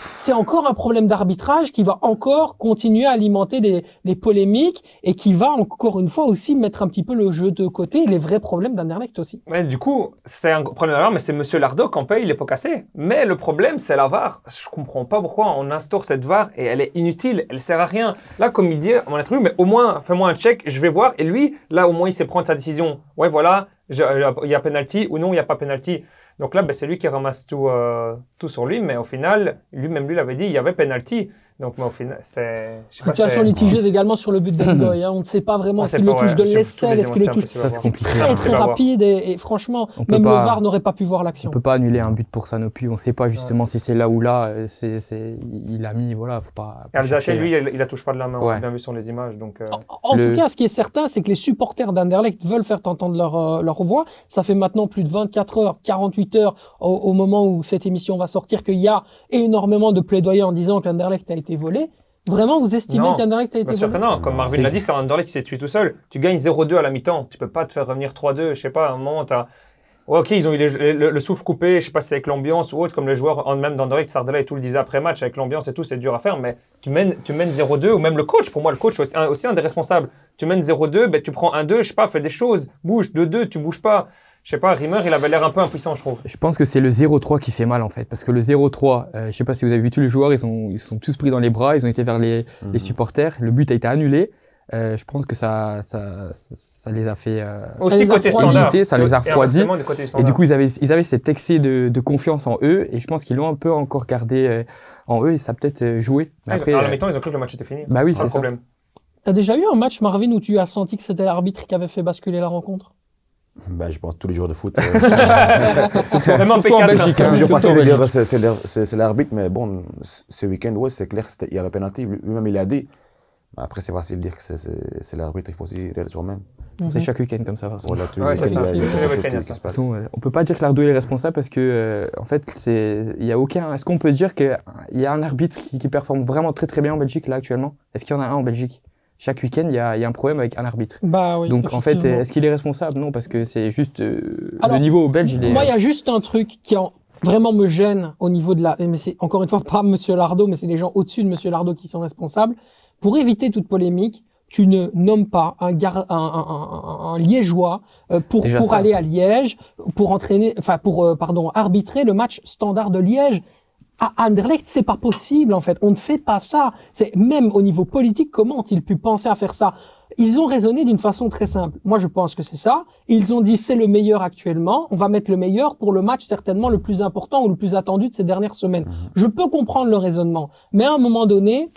c'est encore un problème d'arbitrage qui va encore continuer à alimenter des, des polémiques et qui va encore une fois aussi mettre un petit peu le jeu de côté, les vrais problèmes d'Anderlecht aussi. Ouais, du coup, c'est un problème VAR, mais c'est Monsieur Lardo qu'on paye les pots cassés. Mais le problème, c'est la VAR. Je comprends pas pourquoi on instaure cette VAR et elle est inutile, elle sert à rien. Là, comme il dit à mon interview, mais au moins, fais-moi un check, je vais voir. Et lui, là, au moins, il sait prendre sa décision. Ouais, voilà, il y a penalty ou non, il n'y a pas penalty. Donc là, ben, c'est lui qui ramasse tout, euh, tout sur lui, mais au final, lui-même lui l'avait dit, il y avait penalty. Donc, mais au final, c'est. Situation litigieuse également sur le but d'Engoy. [clears throat] Hein. On ne sait pas vraiment Ah, est-ce qu'il le touche ouais, de l'aisselle, est-ce qu'il le touche c'est Ça, c'est compliqué. très très rapide et, et franchement, On même pas- le VAR n'aurait pas pu voir l'action. On peut pas annuler un but pour ça non plus. On sait pas justement si c'est là ou là. C'est, il a mis, voilà, faut pas. Alzachet, lui, il, il la touche pas de la main, on l'a bien vu sur les images. Donc, euh, En Le- tout cas, ce qui est certain, c'est que les supporters d'Anderlecht veulent faire entendre leur, euh, leur voix. Ça fait maintenant plus de 24 heures, 48 heures au, au moment où cette émission va sortir qu'il y a énormément de plaidoyers en disant que l'Anderlecht a été volé. Vraiment, vous estimez Non. qu'Anderlecht a été Bien sûr que mauvais non. Comme Marvin l'a dit, c'est Anderlecht qui s'est tué tout seul. Tu gagnes 0-2 à la mi-temps. Tu peux pas te faire revenir 3-2. Je sais pas, à un moment, t'as. Ouais, ok, ils ont eu les- le, le souffle coupé, je sais pas si c'est avec l'ambiance ou autre, comme les joueurs, en- même d'Anderlecht, Sardella et tout le disait après match, avec l'ambiance et tout, c'est dur à faire, mais tu mènes, tu mènes 0-2, ou même le coach, pour moi, le coach, c'est aussi un, aussi un des responsables. Tu mènes 0-2, ben, tu prends 1-2, je sais pas, fais des choses, bouge, 2-2, tu bouges pas. Je sais pas, Rimmer, il avait l'air un peu impuissant, je trouve. Je pense que c'est le 0-3 qui fait mal en fait, parce que le 0-3, euh, je sais pas si vous avez vu tous les joueurs, ils sont ils sont tous pris dans les bras, ils ont été vers les, Mhm. les supporters, le but a été annulé. Euh, je pense que ça ça, ça, ça les a fait euh, Aussi côté standard. Hésiter, ça les a Et refroidis. et du coup ils avaient ils avaient cet excès de, de confiance en eux et je pense qu'ils l'ont un peu encore gardé euh, en eux et ça a peut-être euh, joué. Mais Ah, après, à la euh, mi-temps, ils ont cru que le match était fini. bah oui c'est ça. problème. T'as déjà eu un match, Marvin, où tu as senti que c'était l'arbitre qui avait fait basculer la rencontre? Bah, je pense tous les jours de foot. euh, Surtout, Même en surtout en P4, Belgique. dire c'est- l'arbitre, mais bon, ce week-end, ouais, c'est clair, il y avait penalty. Lui- Lui-même, il a dit. Après, c'est facile de dire que c'est- l'arbitre, il faut aussi réaliser soi-même. C'est chaque week-end comme ça. Voilà, Ouais, euh, on peut pas dire que l'Ardo est responsable parce que, euh, en fait, c'est, il y a aucun. Est-ce qu'on peut dire qu'il y a un arbitre qui, qui performe vraiment très très bien en Belgique là actuellement? Est-ce qu'il y en a un en Belgique? Chaque week-end, il y y a un problème avec un arbitre. Bah oui. Donc en fait, est-ce qu'il est responsable? Non, parce que c'est juste euh, Alors, le niveau belge. Il est, Moi, il y a juste un truc qui en- vraiment me gêne au niveau de la. Mais c'est encore une fois pas Monsieur Lardo, mais c'est les gens au-dessus de Monsieur Lardo qui sont responsables. Pour éviter toute polémique, tu ne nommes pas un, gar... un, un, un- un liégeois euh, pour Déjà pour ça. aller à Liège, pour entraîner, enfin pour euh, pardon arbitrer le match standard de Liège. À Anderlecht, c'est pas possible en fait. On ne fait pas ça. C'est même au niveau politique, comment ont-ils pu penser à faire ça? Ils ont raisonné d'une façon très simple. Moi, je pense que c'est ça. Ils ont dit c'est le meilleur actuellement. On va mettre le meilleur pour le match certainement le plus important ou le plus attendu de ces dernières semaines. Je peux comprendre le raisonnement, mais à un moment donné,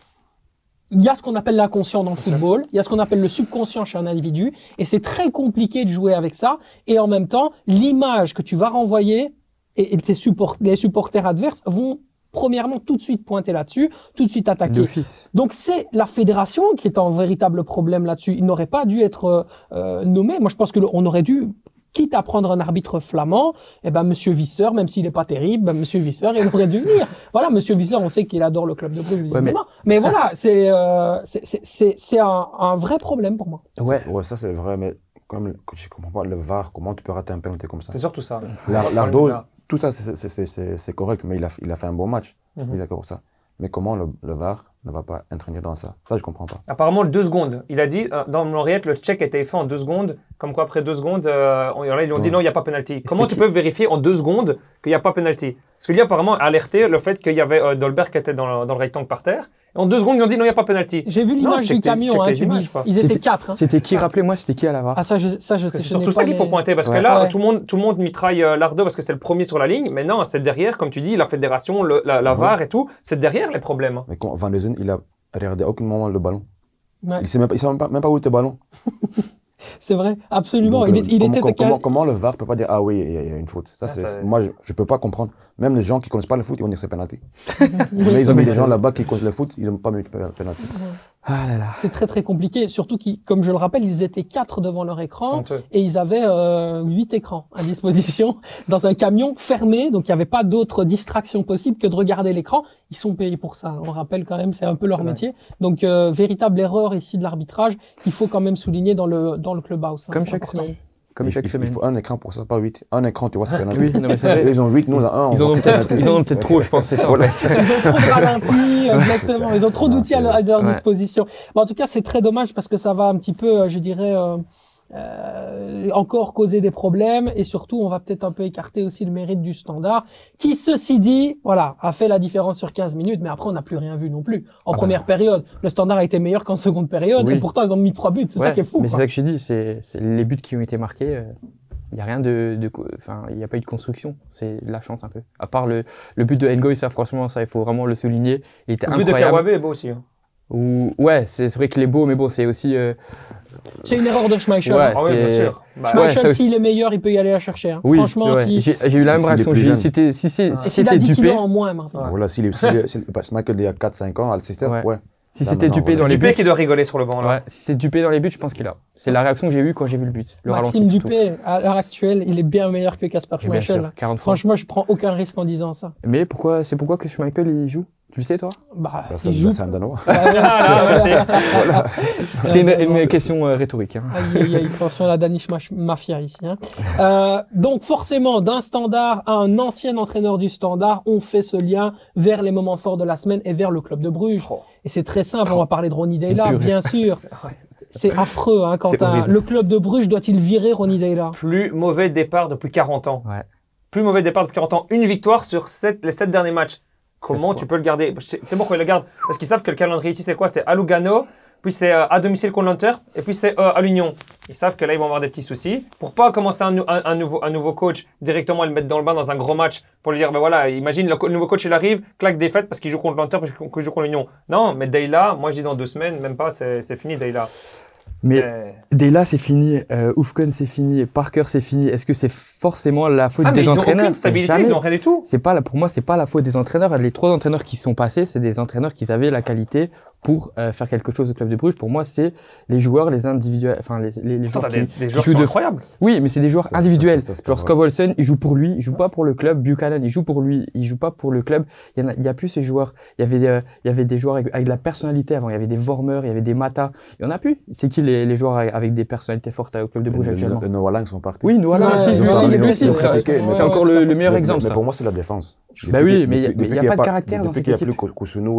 il y a ce qu'on appelle l'inconscient dans le football, il y a ce qu'on appelle le subconscient chez un individu, et c'est très compliqué de jouer avec ça. Et en même temps, l'image que tu vas renvoyer et, et tes support- les supporters adverses vont premièrement tout de suite pointer là-dessus, tout de suite attaquer. d'office. Donc c'est la fédération qui est en véritable problème là-dessus. Il n'aurait pas dû être euh, euh, nommé. Moi, je pense que le- on aurait dû, quitte à prendre un arbitre flamand, eh ben Monsieur Visseur, même s'il n'est pas terrible, ben, Monsieur Visseur, il aurait dû venir. [laughs] Voilà, Monsieur Visseur, on sait qu'il adore le club de Bruges, visiblement. mais... [laughs] voilà, c'est euh, c'est- c'est c'est c'est un, un vrai problème pour moi. Ouais. Ouais, ça c'est vrai, mais comme le- je comprends pas le VAR, comment tu peux rater un penalty comme ça? C'est surtout ça. La- problème, là. Tout ça c'est- correct, mais il a, il a fait un bon match. Mhm. Ça. Mais comment le, le VAR ne va pas intervenir dans ça Ça, je comprends pas. Apparemment, deux secondes. Il a dit, euh, dans l'oreillette, le check a été fait en deux secondes. Comme quoi, après deux secondes, euh, on- là, ils ont dit non, il n'y a pas penalty. Comment tu qui- peux vérifier en deux secondes qu'il n'y a pas penalty? Parce qu'il y a apparemment alerté le fait qu'il y avait euh, Dolberg qui était dans le, dans le rectangle par terre. Et en deux secondes, ils ont dit non, il n'y a pas penalty. J'ai vu l'image du camion, hein, images. Ils étaient quatre. Hein. C'était qui? Rappelez-moi, c'était qui à la VAR Ah ça, je, ça, je sais. c'est surtout ça qu'il faut pointer. Parce Ouais. que là, Ouais. tout, le monde, tout le monde mitraille euh, Lardo parce que c'est le premier sur la ligne. Mais non, c'est derrière, comme tu dis, la fédération, la. VAR et tout. C'est derrière les problèmes. Mais il a regardé à aucun moment le ballon. Ouais. Il sait même pas, il sait même pas, même pas où était le ballon. [laughs] C'est vrai, absolument. Donc, il, euh, est- il comment, était comment, comment, comment le VAR peut pas dire ah oui, il y, a- il y a une faute Ça, Ah, c'est ça- moi, je, je peux pas comprendre. Même les gens qui connaissent pas le foot, ils vont dire c'est penalty. [laughs] Mais ils ont mis des gens là-bas qui connaissent le foot, ils ont pas mis penalty. Ah là là. C'est très très compliqué, surtout qu'ils, comme je le rappelle, ils étaient quatre devant leur écran et ils avaient euh, huit écrans à disposition [laughs] dans un camion fermé, donc il n'y avait pas d'autre distraction possible que de regarder l'écran. Ils sont payés pour ça. On rappelle quand même, c'est un peu leur métier. Donc euh, véritable erreur ici de l'arbitrage qu'il faut quand même souligner dans le dans le clubhouse. hein, Comme chaque important. semaine. Comme il, chaque il- semaine. Il faut un écran pour ça, pas 8. Un écran, tu vois, c'est penalty. Oui, non, mais c'est vrai. Eux, Ils ont 8, nous on a un. Ils en ont peut-être, ils en ont peut-être trop, je pense, c'est ça. en Voilà. fait. [laughs] Ils ont trop de ralentis, [laughs] exactement. Ils ont trop d'outils à leur, à leur Ouais. disposition. Bon, en tout cas, c'est très dommage parce que ça va un petit peu, euh, je dirais, euh, euh, encore causer des problèmes et surtout, on va peut-être un peu écarter aussi le mérite du standard, qui, ceci dit, voilà, a fait la différence sur 15 minutes, mais après, on n'a plus rien vu non plus. En Ah première période, le standard a été meilleur qu'en seconde période Oui. et pourtant, ils ont mis trois buts. C'est ça qui est fou. Mais c'est ça que je dis, c'est c'est les buts qui ont été marqués. Il y a rien de, enfin, il n'y a pas eu de construction. C'est de la chance un peu. À part le, le but de Ngoy, ça, franchement, ça, il faut vraiment le souligner. Il était Le but de. Kawabe est beau aussi. hein. Ou, ouais, c'est c'est vrai qu'il est beau, mais bon, c'est aussi. euh, C'est une erreur de Schmeichel. Ouais, Ah oui, bien c'est- sûr. Bah, Schmeichel, ça aussi. s'il est meilleur, il peut y aller la chercher. hein. oui, Franchement, ouais. si, j'ai j'ai eu la même s'il réaction. jeune. C'était si si s'il a c'était 10 Dupé, en moins. Ouais. Voilà, s'il s'il est- s'il- parce que Michael il y a 4-5 ans à Leicester, Ouais. ouais. si Là, c'était maintenant, Dupé voilà. dans les Dupé buts. qui doit rigoler sur le banc là. Ouais, si c'est Dupé dans les buts, je pense qu'il a. C'est la réaction que j'ai eue quand j'ai vu le but. Le Maxime ralenti surtout. Dupé, à l'heure actuelle, il est bien meilleur que Casper bien Schmeichel. sûr, 40 fois. Franchement, je prends aucun risque en disant ça. Mais pourquoi, c'est pourquoi que Schmeichel il joue? Tu le sais, toi? Bah, Bah, il c'est joue. bah, c'est un Danois. Ah, là. C'était une, une question euh, rhétorique. Hein. Aïe, aïe, aïe, attention à la Danish Mafia ici. Hein. Euh, donc forcément, d'un standard à un ancien entraîneur du standard, on fait ce lien vers les moments forts de la semaine et vers le club de Bruges. Oh. Et c'est très simple, on va parler de Deila, pur. bien sûr. [laughs] C'est affreux, hein, Quentin. Le club de Bruges doit-il virer Ronnie Deila? Plus mauvais départ depuis 40 ans. Ouais. Plus mauvais départ depuis 40 ans. Une victoire sur sept- les 7 derniers matchs. Comment tu peux le garder? C'est pourquoi ils le gardent? Parce qu'ils savent que le calendrier ici, c'est quoi? C'est à Lugano, puis c'est euh, à domicile contre l'Inter, et puis c'est euh, à l'Union. Ils savent que là, ils vont avoir des petits soucis. Pour pas commencer un, nou- un- un nouveau, un nouveau coach, directement le mettre dans le bain dans un gros match, pour lui dire, ben voilà, imagine le, nouveau coach, il arrive, claque fêtes parce qu'il joue contre l'Inter, parce qu'il joue contre l'Union. Non, mais Dayla, moi je dis dans deux semaines, même pas, c'est c'est fini Dayla. Mais C'est- Dela, c'est fini. Euh, Oufkon, c'est fini. Parker, c'est fini. Est-ce que c'est forcément la faute Ah, mais des ils ont entraîneurs aucune stabilité, Jamais. ils ont rien du tout. C'est pas la- pour moi, c'est pas la faute des entraîneurs. Les trois entraîneurs qui sont passés, c'est des entraîneurs qui avaient la qualité pour euh, faire quelque chose au club de Bruges. Pour moi, c'est les joueurs, les individuels, enfin les, les, les Attends, joueurs t'as des, qui, des joueurs qui jouent sont de incroyables. Oui, mais c'est des joueurs Ça, individuels. ça, ça, Genre vrai. Scovolsen, il joue pour lui, il joue pas pour le club. Buchanan, il joue pour lui, il joue pas pour le club. Il y en a, il y a plus ces joueurs. Il y avait, euh, il y avait des joueurs avec, avec de la personnalité avant. Il y avait des Vormer, il y avait des Mata. Il y en a plus. C'est qui les, les joueurs avec des personnalités fortes au club de Bruges Les- actuellement Les Noah Lang sont partis. Oui, nous voilà, Ouais, aussi, lui aussi, lui C'est encore le, le meilleur Mais- exemple, mais, ça. pour moi, c'est la défense. Bah Depuis oui, mais il y a- depuis- depuis pas de caractère dans Depuis cette qu'il n'y a plus équipe.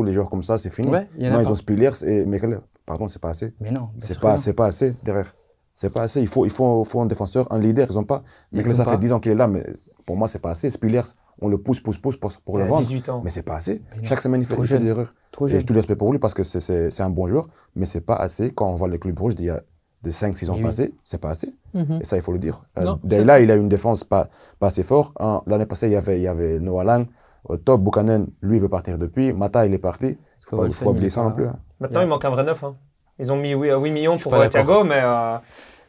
Les joueurs comme ça, c'est fini. Ouais, il y en a Moi, ils ont Spillers et Mekele. Pardon, c'est pas assez. Mais non, C'est pas, non. c'est pas assez derrière. C'est pas assez. Il faut, il faut, faut un défenseur, un leader. Ils ont pas. Ils ça pas. fait 10 ans qu'il est là, mais pour moi, c'est pas assez. Spillers, on le pousse, pousse, pousse pour, pour le Il vendre. 18 ans. Mais c'est pas assez. Non. Chaque semaine, il fait, Trop il fait des erreurs. Trop jeune. tout le respect pour lui parce que c'est- un bon joueur, mais c'est pas assez. Quand on voit le club rouge d'il y a des 5-6 ans Eh oui. passés, c'est pas assez. Mhm. Et ça, il faut le dire. Euh, Non, Dayla, il a une défense pas, pas assez forte. Hein, L'année passée, il y avait, il y avait Noah Lang. Au top, Buchanan, lui, il veut partir depuis. Mata, il est parti. Il faut, faut oublier il est ça pas- non plus. hein. Maintenant, Yeah. il manque un vrai neuf. hein. Ils ont mis oui, euh, 8 millions pour euh. Thiago, mais euh,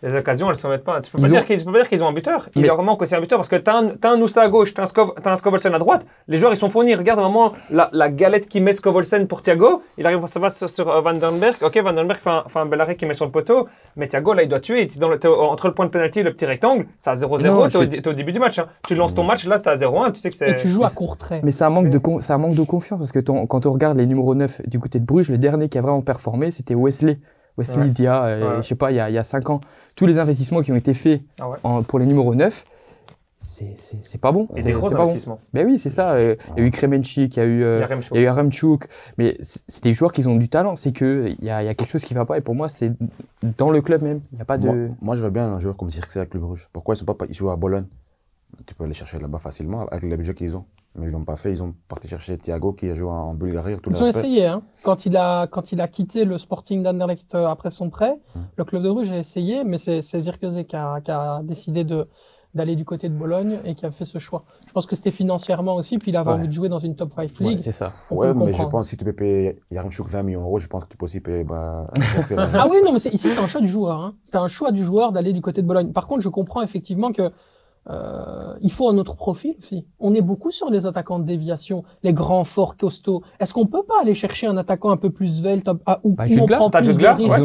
les occasions, elles ne s'en mettent pas. Tu peux pas dire qu'ils tu peux pas dire qu'ils ont un buteur. Il Mais- leur manque aussi un buteur parce que tu as un, t'as un Noussa à gauche, tu as un, Skov, t'as un Scovolsen à droite. Les joueurs, ils sont fournis. Regarde vraiment la, la galette qui met Scovolsen pour Thiago. Il arrive, ça va sur, sur euh, Van den Berg. Ok, Van den Berg fait un, fait un bel arrêt qui met sur le poteau. Mais Thiago, là, il doit tuer. T'es dans le- t'es entre le point de pénalty et le petit rectangle, c'est à 0-0. Non, T'es au, je- t'es au début du match. hein. Tu lances ton match, là, c'est à 0-1. Tu sais que c'est. Et tu joues à court trait. Mais c'est un manque de con- c'est un manque de confiance parce que ton- quand on regarde les numéros 9 du côté de Bruges, le dernier qui a vraiment performé, c'était Wesley. Wesley Ouais. Dia, euh, Ouais. je sais pas, il y a, il y a 5 ans. Tous les investissements qui ont été faits Ah ouais. en- pour les numéros 9, c'est- pas bon. Et C'est- des gros pas bon. investissements. Ben oui, c'est ça. euh, Il y a eu Kremenchik, il y a eu, euh, Il y a y eu Aramchuk, mais c'est des joueurs qui ont du talent. C'est que il y a, il y a quelque chose qui va pas. Et pour moi, c'est dans le club même. Il n'y a pas de. Moi, moi, je veux bien un joueur comme Zirkzee avec le Club Rouge. Pourquoi ils sont pas, ils jouent à Bologne? Tu peux aller chercher là-bas facilement avec les budgets qu'ils ont. Mais ils l'ont pas fait. Ils ont parti chercher Thiago qui a joué en Bulgarie. Tout le Ils ont essayé, hein. Quand il a, quand il a quitté le Sporting d'Anderlecht euh, après son prêt, le club de Bruges a essayé, mais c'est, Zirkzee qui a, qui a décidé de, d'aller du côté de Bologne et qui a fait ce choix. Je pense que c'était financièrement aussi, puis il avait Ouais. envie de jouer dans une top 5 Ouais, league. c'est ça. On Ouais, mais je pense que si tu peux payer Yaramchuk 20 millions d'euros, je pense que tu peux aussi payer bah. [laughs] Ah oui, non, mais ici, c'est un choix du joueur. Hein. C'est un choix du joueur d'aller du côté de Bologne. Par contre, je comprends effectivement que euh, il faut un autre profil aussi. On est beaucoup sur les attaquants de déviation, les grands, forts, costauds. Est-ce qu'on peut pas aller chercher un attaquant un peu plus svelte ah, ou Bah, où on prend t'as plus de risques? Ouais,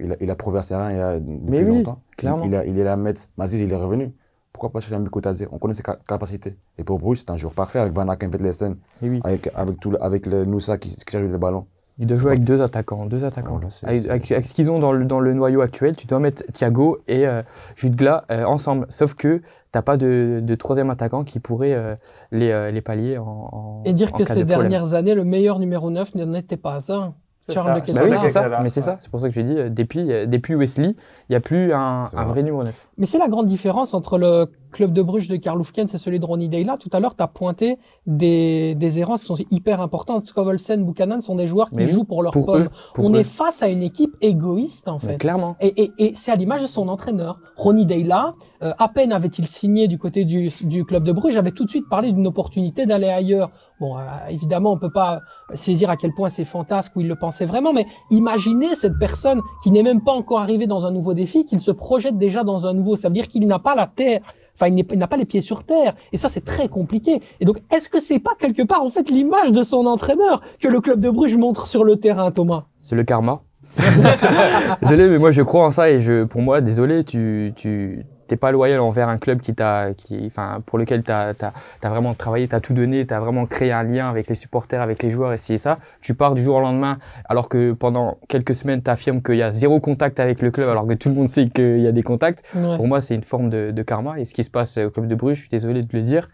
il a, il a prouvé à Serein il y a depuis Mais oui, longtemps. clairement. Il, il est là à mettre. Maziz, il est revenu. Pourquoi pas chercher un Mikotadze On connaît ses ca- capacités. Et pour Bruges, c'est un joueur parfait avec Van Aken, Vetlesen, Et oui. avec, avec, tout le, avec le Noussa qui, qui cherche le ballon. Il doit jouer avec deux attaquants, deux attaquants. Voilà, c'est- avec, c'est- avec- avec ce qu'ils ont dans le, dans le noyau actuel, tu dois mettre Thiago et euh, Jude Glas euh, ensemble. Sauf que t'as pas de, de troisième attaquant qui pourrait euh, les, euh, les pallier en, en Et dire en que cas ces de problème. dernières années, le meilleur numéro 9 n'était pas ça. Charles ça. de Bah oui, c'est ça. Mais c'est ouais. ça. C'est pour ça que j'ai dit, depuis, depuis Wesley, il n'y a plus un, un vrai. vrai numéro 9. Mais c'est la grande différence entre le club de Bruges de Karl Hufkens et celui de Ronnie Deila. Tout à l'heure, tu as pointé des, des errances qui sont hyper importantes. Scovelsen, Buchanan sont des joueurs qui Mais oui, jouent pour leur pour pomme. eux, pour On eux. est face à une équipe égoïste, en Mais fait. clairement. Et, et, et c'est à l'image de son entraîneur. Ronnie Deila, euh, à peine avait-il signé du côté du, du club de Bruges, avait tout de suite parlé d'une opportunité d'aller ailleurs. Bon, euh, évidemment, on peut pas saisir à quel point c'est fantasque ou il le pensait vraiment, mais imaginez cette personne qui n'est même pas encore arrivée dans un nouveau défi, qu'il se projette déjà dans un nouveau. Ça veut dire qu'il n'a pas la terre, enfin, il n'a pas les pieds sur terre. Et ça, c'est très compliqué. Et donc, est-ce que c'est pas quelque part, en fait, l'image de son entraîneur que le club de Bruges montre sur le terrain, Thomas? C'est le karma. [laughs] [laughs] désolé, mais moi je crois en ça et je, pour moi, désolé, tu, tu, t'es pas loyal envers un club qui t'a, qui, enfin, pour lequel t'as, t'as, as vraiment travaillé, t'as tout donné, t'as vraiment créé un lien avec les supporters, avec les joueurs et c'est ça. Tu pars du jour au lendemain, alors que pendant quelques semaines, t'affirmes qu'il y a zéro contact avec le club, alors que tout le monde sait qu'il y a des contacts. Ouais. Pour moi, c'est une forme de, de karma. Et ce qui se passe au club de Bruges, je suis désolé de le dire,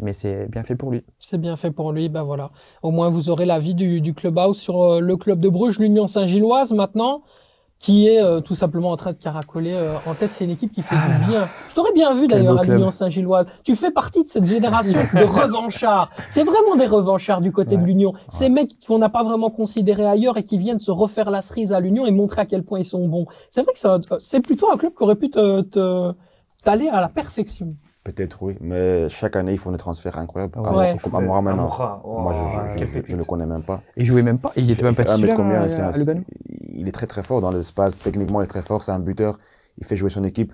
mais c'est bien fait pour lui. C'est bien fait pour lui, ben voilà. Au moins, vous aurez l'avis du, du clubhouse sur euh, le club de Bruges, l'Union Saint-Gilloise maintenant, qui est euh, tout simplement en train de caracoler euh, en tête. C'est une équipe qui fait du bien. Je t'aurais bien vu d'ailleurs à l'Union Saint-Gilloise. Tu fais partie de cette génération de [laughs] revanchards. C'est vraiment des revanchards du côté de l'Union. Ces mecs qu'on n'a pas vraiment considérés ailleurs et qui viennent se refaire la cerise à l'Union et montrer à quel point ils sont bons. C'est vrai que ça- c'est plutôt un club qui aurait pu te, te- t'aller à la perfection. Peut-être oui, mais chaque année ils font des transferts incroyables. Ouais. Amoura, Ouais, comme C'est Amoura maintenant. Oh, Moi je, je, quel je, je le connais même pas. Et il jouait même pas, il était même pas titulaire à, à Lugano. Il est très très fort dans l'espace. Techniquement, il est très fort. C'est un buteur. Il fait jouer son équipe.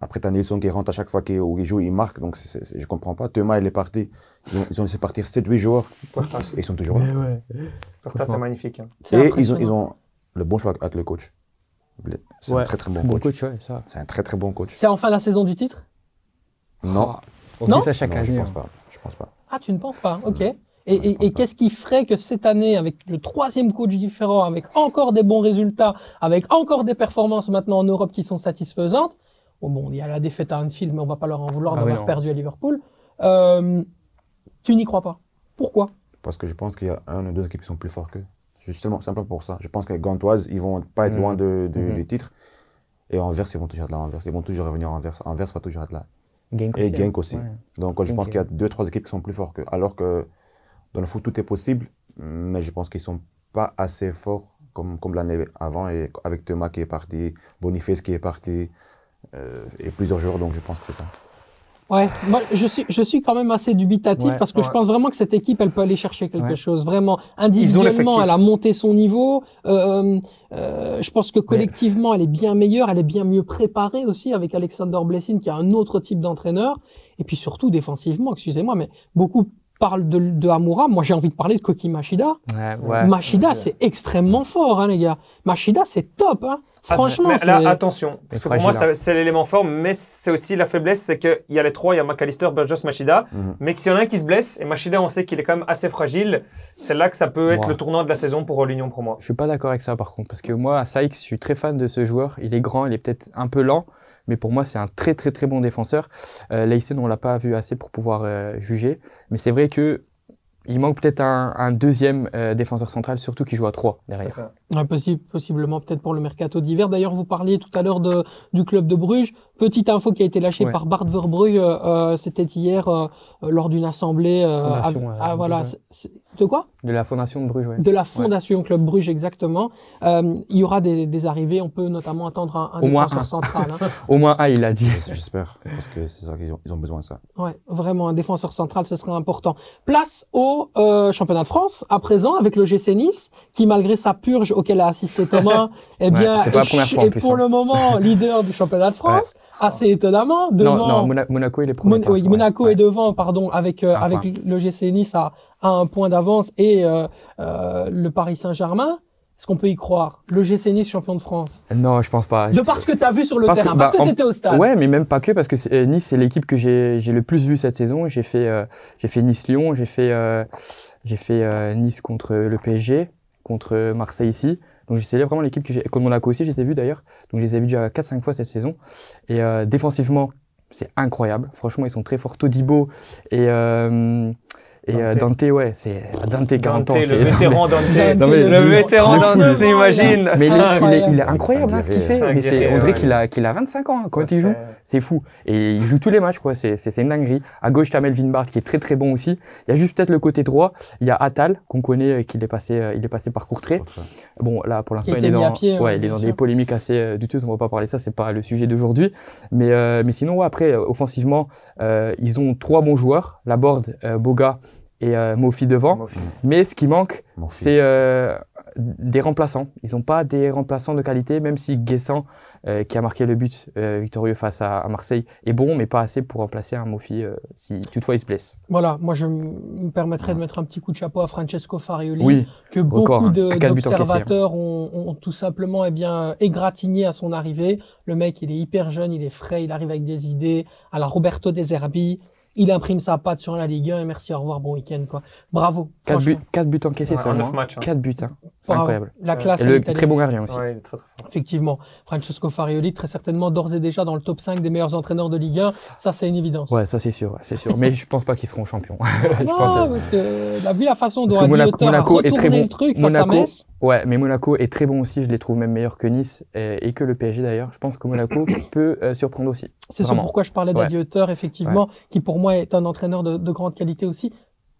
Après, t'as Nilsson qui rentre à chaque fois qu'il il joue, il marque. Donc, c'est, c'est- je comprends pas. Thomas, il est parti. Ils ont, ils ont laissé partir 7-8 joueurs. Et ils sont toujours là. Portas, c'est magnifique. hein. C'est Et ils ont, ils ont le bon choix avec le coach. C'est Ouais, un très très bon, Bon coach. coach, ouais, ça. C'est un très très bon coach. C'est enfin la saison du titre? Non, On Non dit ça chaque non je pense hein. pas. Je pense pas. Ah, tu ne penses pas? Ok. Et, qu'est-ce qui ferait que cette année, avec le troisième coach différent, avec encore des bons résultats, avec encore des performances maintenant en Europe qui sont satisfaisantes, bon, bon, il y a la défaite à Anfield, mais on va pas leur en vouloir Ah d'avoir perdu à Liverpool, euh, tu n'y crois pas Pourquoi? Parce que je pense qu'il y a un ou deux équipes qui sont plus forts qu'eux. Justement, simplement pour ça. Je pense que les Gantoises, ils vont pas être Mhm. loin de, de, Mhm. du titre. Et Anvers, ils vont toujours être là. Anvers, ils vont toujours revenir en Anvers. Anvers va toujours être là. Genk Et aussi. hein. Genk aussi. Ouais. Donc, je pense qu'il y a deux, trois équipes qui sont plus fortes qu'eux. Alors que dans le foot, tout est possible. Mais je pense qu'ils sont pas assez forts comme, comme l'année avant. Et avec Thomas qui est parti, Boniface qui est parti, euh, et plusieurs joueurs. Donc, je pense que c'est ça. Ouais, moi je suis je suis quand même assez dubitatif Ouais, parce que je pense vraiment que cette équipe elle peut aller chercher quelque Ouais. chose vraiment individuellement elle a monté son niveau euh, euh, je pense que collectivement elle est bien meilleure elle est bien mieux préparée aussi avec Alexander Blessing qui est un autre type d'entraîneur et puis surtout défensivement excusez-moi mais beaucoup parlent de, de Amoura moi j'ai envie de parler de Koki Machida Ouais, ouais. Machida c'est extrêmement fort hein les gars Machida c'est top hein franchement Mais c'est là, attention. Parce que pour moi, ça- c'est l'élément fort, mais c'est aussi la faiblesse, c'est qu'il y a les trois, il y a McAllister, Burgess, Machida. Mhm. Mais que s'il y en a un qui se blesse, et Machida, on sait qu'il est quand même assez fragile, c'est là que ça peut être Wow. le tournant de la saison pour l'Union pour moi. Je suis pas d'accord avec ça par contre, parce que moi, à Sykes, je suis très fan de ce joueur. Il est grand, il est peut-être un peu lent, mais pour moi, c'est un très très très bon défenseur. Euh, Leisen, on l'a pas vu assez pour pouvoir euh, juger, mais c'est vrai que il manque peut-être un, un deuxième euh, défenseur central, surtout qui joue à 3 derrière. C'est ça. Ouais, possi- possiblement peut-être pour le mercato d'hiver. D'ailleurs, vous parliez tout à l'heure de, du club de Bruges. Petite info qui a été lâchée Ouais. par Bart Verbrugge, euh, euh, c'était hier euh, euh, lors d'une assemblée. euh, Fondation, à- euh, ah, voilà. De quoi? De la fondation de Bruges, ouais. De la fondation Club Bruges, exactement. Euh, il y aura des, des arrivées. On peut notamment attendre un, un Au moins défenseur un. central. hein. [laughs] Au moins un, il a dit. J'espère. Parce que c'est ça qu'ils ont, ils ont besoin de ça. Ouais, vraiment, un défenseur central, ce serait important. Place au euh, championnat de France, à présent, avec le GC Nice, qui, malgré sa purge auquel a assisté Thomas, [laughs] eh bien, c'est pas la est première ch- fois, en est plus, pour hein. le moment [laughs] leader du championnat de France, assez étonnamment, devant... Non, non, Mona- Monaco, il est premier. Mon- oui, Monaco ouais. est devant, pardon, avec euh, avec point. le GC Nice à, à un point d'avance et euh, euh, le Paris Saint-Germain. Est-ce qu'on peut y croire? Le GC Nice champion de France. Non, je pense pas. De par ce que tu as vu sur le Parce que, terrain, parce bah, que tu étais au stade. Ouais, mais même pas que parce que Nice c'est l'équipe que j'ai le plus vu cette saison. J'ai fait euh, j'ai fait Nice Lyon, j'ai fait euh, j'ai fait euh, Nice contre le PSG, contre Marseille ici. Donc c'est vraiment l'équipe que j'ai contre Monaco aussi, je les ai d'ailleurs. Donc je les ai vus déjà 4 5 fois cette saison et euh, défensivement, c'est incroyable. Franchement, ils sont très forts Todibo et euh, et euh, Dante. Dante ouais, c'est Dante 40 ans, [laughs] Dante, c'est le vétéran Dante. Non, mais le vétéran Dante, fou. t'imagines mais il est, il est, il est incroyable. hein, ce qu'il fait. Mais c'est, on dirait qu'il a, qu'il a 25 ans hein, quand il joue. C'est fou. Et il joue tous les matchs, quoi. C'est, c'est, c'est une dinguerie. À gauche, t'as Melvin Bart qui est très très bon aussi. Il y a juste peut-être le côté droit. Il y a Atal qu'on connaît, euh, qu'il est passé, euh, il est passé par Courtrai. Bon, là pour l'instant, Qui il est dans, pied, ouais, ouais, il est dans des polémiques assez euh, douteuses. On va pas parler de ça. C'est pas le sujet d'aujourd'hui. Mais euh, mais sinon, ouais, après, offensivement, euh, ils ont trois bons joueurs. Laborde, euh, Boga et euh, Mofi devant. Mofi. Mais ce qui manque, c'est euh, des remplaçants. Ils n'ont pas des remplaçants de qualité, même si Guessant, euh, qui a marqué le but euh, victorieux face à, à, Marseille, est bon, mais pas assez pour remplacer un Mofi euh, si toutefois il se blesse. Voilà, moi je me permettrais de mettre un petit coup de chapeau à Francesco Farioli, oui, que beaucoup d'observateurs ont, ont, tout simplement eh bien, égratigné à son arrivée. Le mec, il est hyper jeune, il est frais, il arrive avec des idées. À la Roberto De Zerbi, il imprime sa patte sur la Ligue 1 et merci, au revoir, bon week-end. Quoi. Bravo. 4 buts, 4 buts encaissés ouais, seulement. 4 hein. buts, hein. C'est incroyable. La classe. Et le très bon gardien aussi. Ouais, très, très fort. Effectivement. Francesco Farioli, très certainement d'ores et déjà dans le top 5 des meilleurs entraîneurs de Ligue 1. Ça, c'est une évidence. Ouais, ça c'est sûr, c'est sûr. [laughs] Mais je pense pas qu'ils seront champions. [laughs] je non, pense parce que la vu la façon dont Monaco, Monaco est très bon. le truc Monaco, face à Metz. Ouais, mais Monaco est très bon aussi. Je les trouve même meilleurs que Nice et, et que le PSG d'ailleurs. Je pense que Monaco [coughs] peut euh, surprendre aussi. C'est ce pourquoi je parlais d'Adi effectivement, qui pour moi est un entraîneur de, de grande qualité aussi.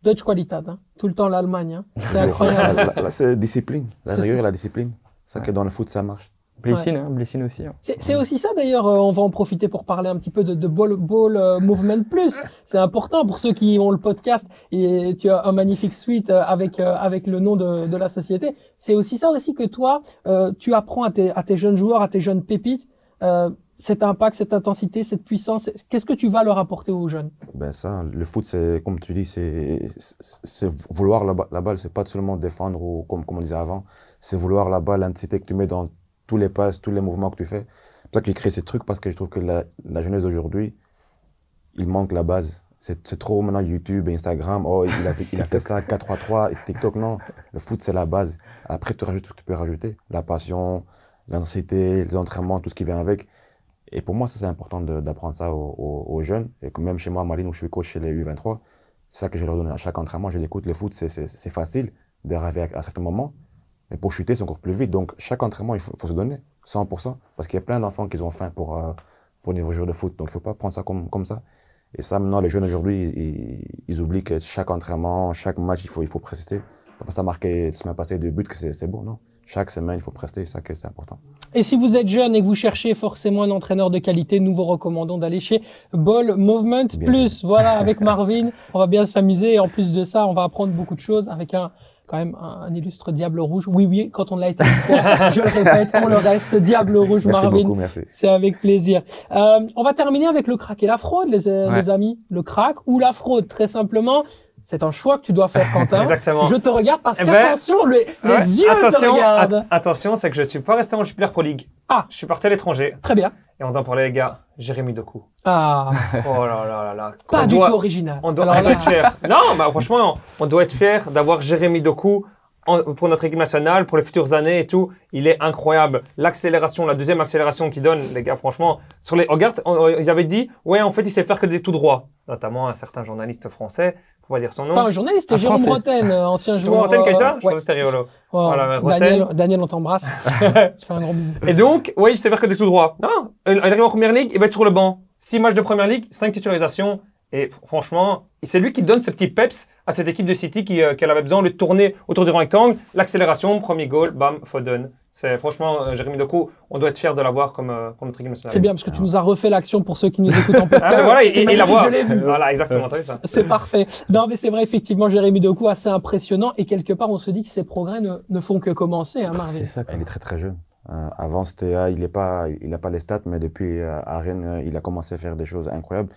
Deutsche Qualität, hein. tout le temps l'Allemagne. Hein. C'est [laughs] incroyable. là, c'est discipline, la rigueur et la discipline. C'est ça que dans le foot, ça marche. Blessine, hein, Blessine aussi. Hein. C'est aussi ça d'ailleurs, euh, on va en profiter pour parler un petit peu de, de Ball, ball euh, Movement Plus. C'est important pour ceux qui ont le podcast et tu as un magnifique suite euh, avec avec le nom de, de la société. C'est aussi ça aussi que toi, tu apprends à tes, à tes jeunes joueurs, à tes jeunes pépites, cet impact, cette intensité, cette puissance. Qu'est-ce que tu vas leur apporter aux jeunes? Ben ça, le foot, c'est comme tu dis, c'est vouloir la, la balle, c'est pas seulement défendre ou comme comme on disait avant, c'est vouloir la balle, l'intensité que tu mets dans tous les passes, tous les mouvements que tu fais. C'est pour ça que j'ai créé ces trucs parce que je trouve que la, la jeunesse d'aujourd'hui, il manque la base. C'est trop maintenant YouTube, Instagram, oh, il a fait, il a fait ça, 4-3-3, TikTok, non. Le foot, c'est la base. Après, tu rajoutes ce que tu peux rajouter. La passion, l'intensité, les entraînements, tout ce qui vient avec. Et pour moi, ça, c'est important d'apprendre ça aux, jeunes. Et même chez moi, à Marine, où je suis coach chez les U23, c'est ça que je leur donne à chaque entraînement. Je les écoute, le foot, c'est facile d'arriver à, à certains moments. Mais pour chuter, c'est encore plus vite. Donc, chaque entraînement, il faut, se donner 100%. Parce qu'il y a plein d'enfants qui ont faim pour, euh, pour niveau joueur de foot. Donc, il faut pas prendre ça comme, ça. Et ça, maintenant, les jeunes aujourd'hui, ils, oublient que chaque entraînement, chaque match, il faut, il faut prester. Pas parce que tu as marqué la semaine passée deux buts que c'est bon, non. Chaque semaine, il faut prester, ça que c'est important. Et si vous êtes jeune et que vous cherchez forcément un entraîneur de qualité, nous vous recommandons d'aller chez Ball Movement Plus. Voilà, [laughs] avec Marvin, on va bien s'amuser. Et en plus de ça, on va apprendre beaucoup de choses avec un, quand même un, illustre Diable Rouge. Oui, oui, quand on l'a été [laughs] je le répète, on le reste. Diable Rouge, merci Marvin. Beaucoup, merci. C'est avec plaisir. Euh, on va terminer avec le crack et la fraude, les, ouais. les amis. Le crack ou la fraude, très simplement. C'est un choix que tu dois faire, Quentin. [laughs] Exactement. Je te regarde parce eh qu'attention, ben, les, ouais. yeux attention, te regardent. attention, c'est que je suis pas resté en Jupiler Pro League. Ah. Je suis parti à l'étranger. Très bien. Et on en parlait, les gars. Jérémy Doku. Ah. [laughs] Oh là là là là. Pas on du doit, tout original. On doit, on doit être fier. Non, bah, franchement, on doit être fier d'avoir Jérémy Doku pour notre équipe nationale, pour les futures années et tout, il est incroyable. L'accélération, la deuxième accélération qu'il donne, les gars, franchement, sur les, regarde, on, ils avaient dit, ouais, en fait, il sait faire que des tout droits. Notamment un certain journaliste français, pour pas dire son nom. Pas un journaliste, c'était Jérôme Bretagne, ancien joueur. Jérôme Bretagne, qui a ça euh, Je ouais. pense que c'était rigolo. Voilà, Daniel, Daniel, on t'embrasse. [laughs] Je fais un gros bisou. Et donc, ouais, il faire que des tout droits. Non, il arrive en première ligue, il va être sur le banc. Six matchs de première ligue, cinq titularisations. Et franchement, c'est lui qui donne ce petit peps à cette équipe de City qui, euh, qui avait besoin de tourner autour du rectangle. L'accélération, premier goal, bam, Foden. C'est franchement, euh, Jérémy Doku, on doit être fier de l'avoir comme, euh, comme notre équipe nationale. C'est bien parce que tu nous as refait l'action pour ceux qui nous écoutent en [laughs] podcast. ah, voilà, et, et la voix. Je l'ai vu. Voilà, exactement. C'est parfait. Non, mais c'est vrai, effectivement, Jérémy Doku, assez impressionnant. Et quelque part, on se dit que ses progrès ne, ne font que commencer, hein, Marvin. C'est ça, il est très très jeune. Euh, avant, c'était, ah, il n'a pas, il a pas les stats, mais depuis euh, à Rennes, il a commencé à faire des choses incroyables.